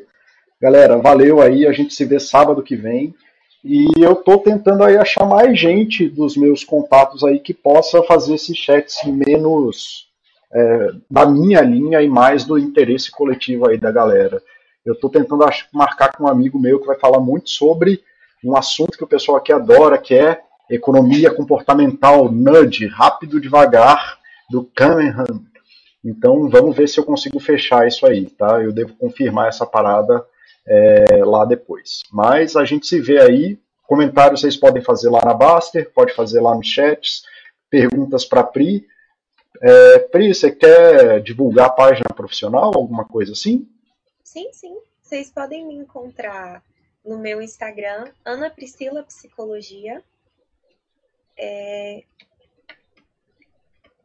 Galera, valeu aí. A gente se vê sábado que vem. E eu tô tentando aí achar mais gente dos meus contatos aí que possa fazer esses chats menos é, da minha linha e mais do interesse coletivo aí da galera. Eu tô tentando marcar com um amigo meu que vai falar muito sobre um assunto que o pessoal aqui adora, que é economia comportamental, nudge, rápido, devagar, do Kahneman. Então vamos ver se eu consigo fechar isso aí, tá? Eu devo confirmar essa parada é, lá depois. Mas a gente se vê aí. Comentários vocês podem fazer lá na Baster, pode fazer lá no chats, perguntas para Pri. É, Pri, você quer divulgar a página profissional, alguma coisa assim? Sim, sim. Vocês podem me encontrar no meu Instagram, Ana Priscila Psicologia. É...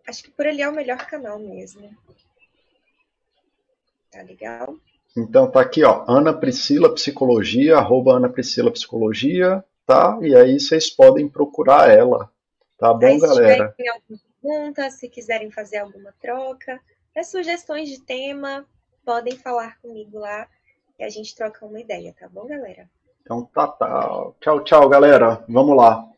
Acho que por ali é o melhor canal mesmo. Tá legal? Então tá aqui, ó, Ana Priscila Psicologia, arroba Ana Priscila Psicologia, tá? E aí vocês podem procurar ela. Tá bom, aí, galera? Se tiverem alguma pergunta, se quiserem fazer alguma troca, é sugestões de tema, podem falar comigo lá e a gente troca uma ideia, tá bom, galera? Então tá, tá. Tchau, tchau, galera. Vamos lá.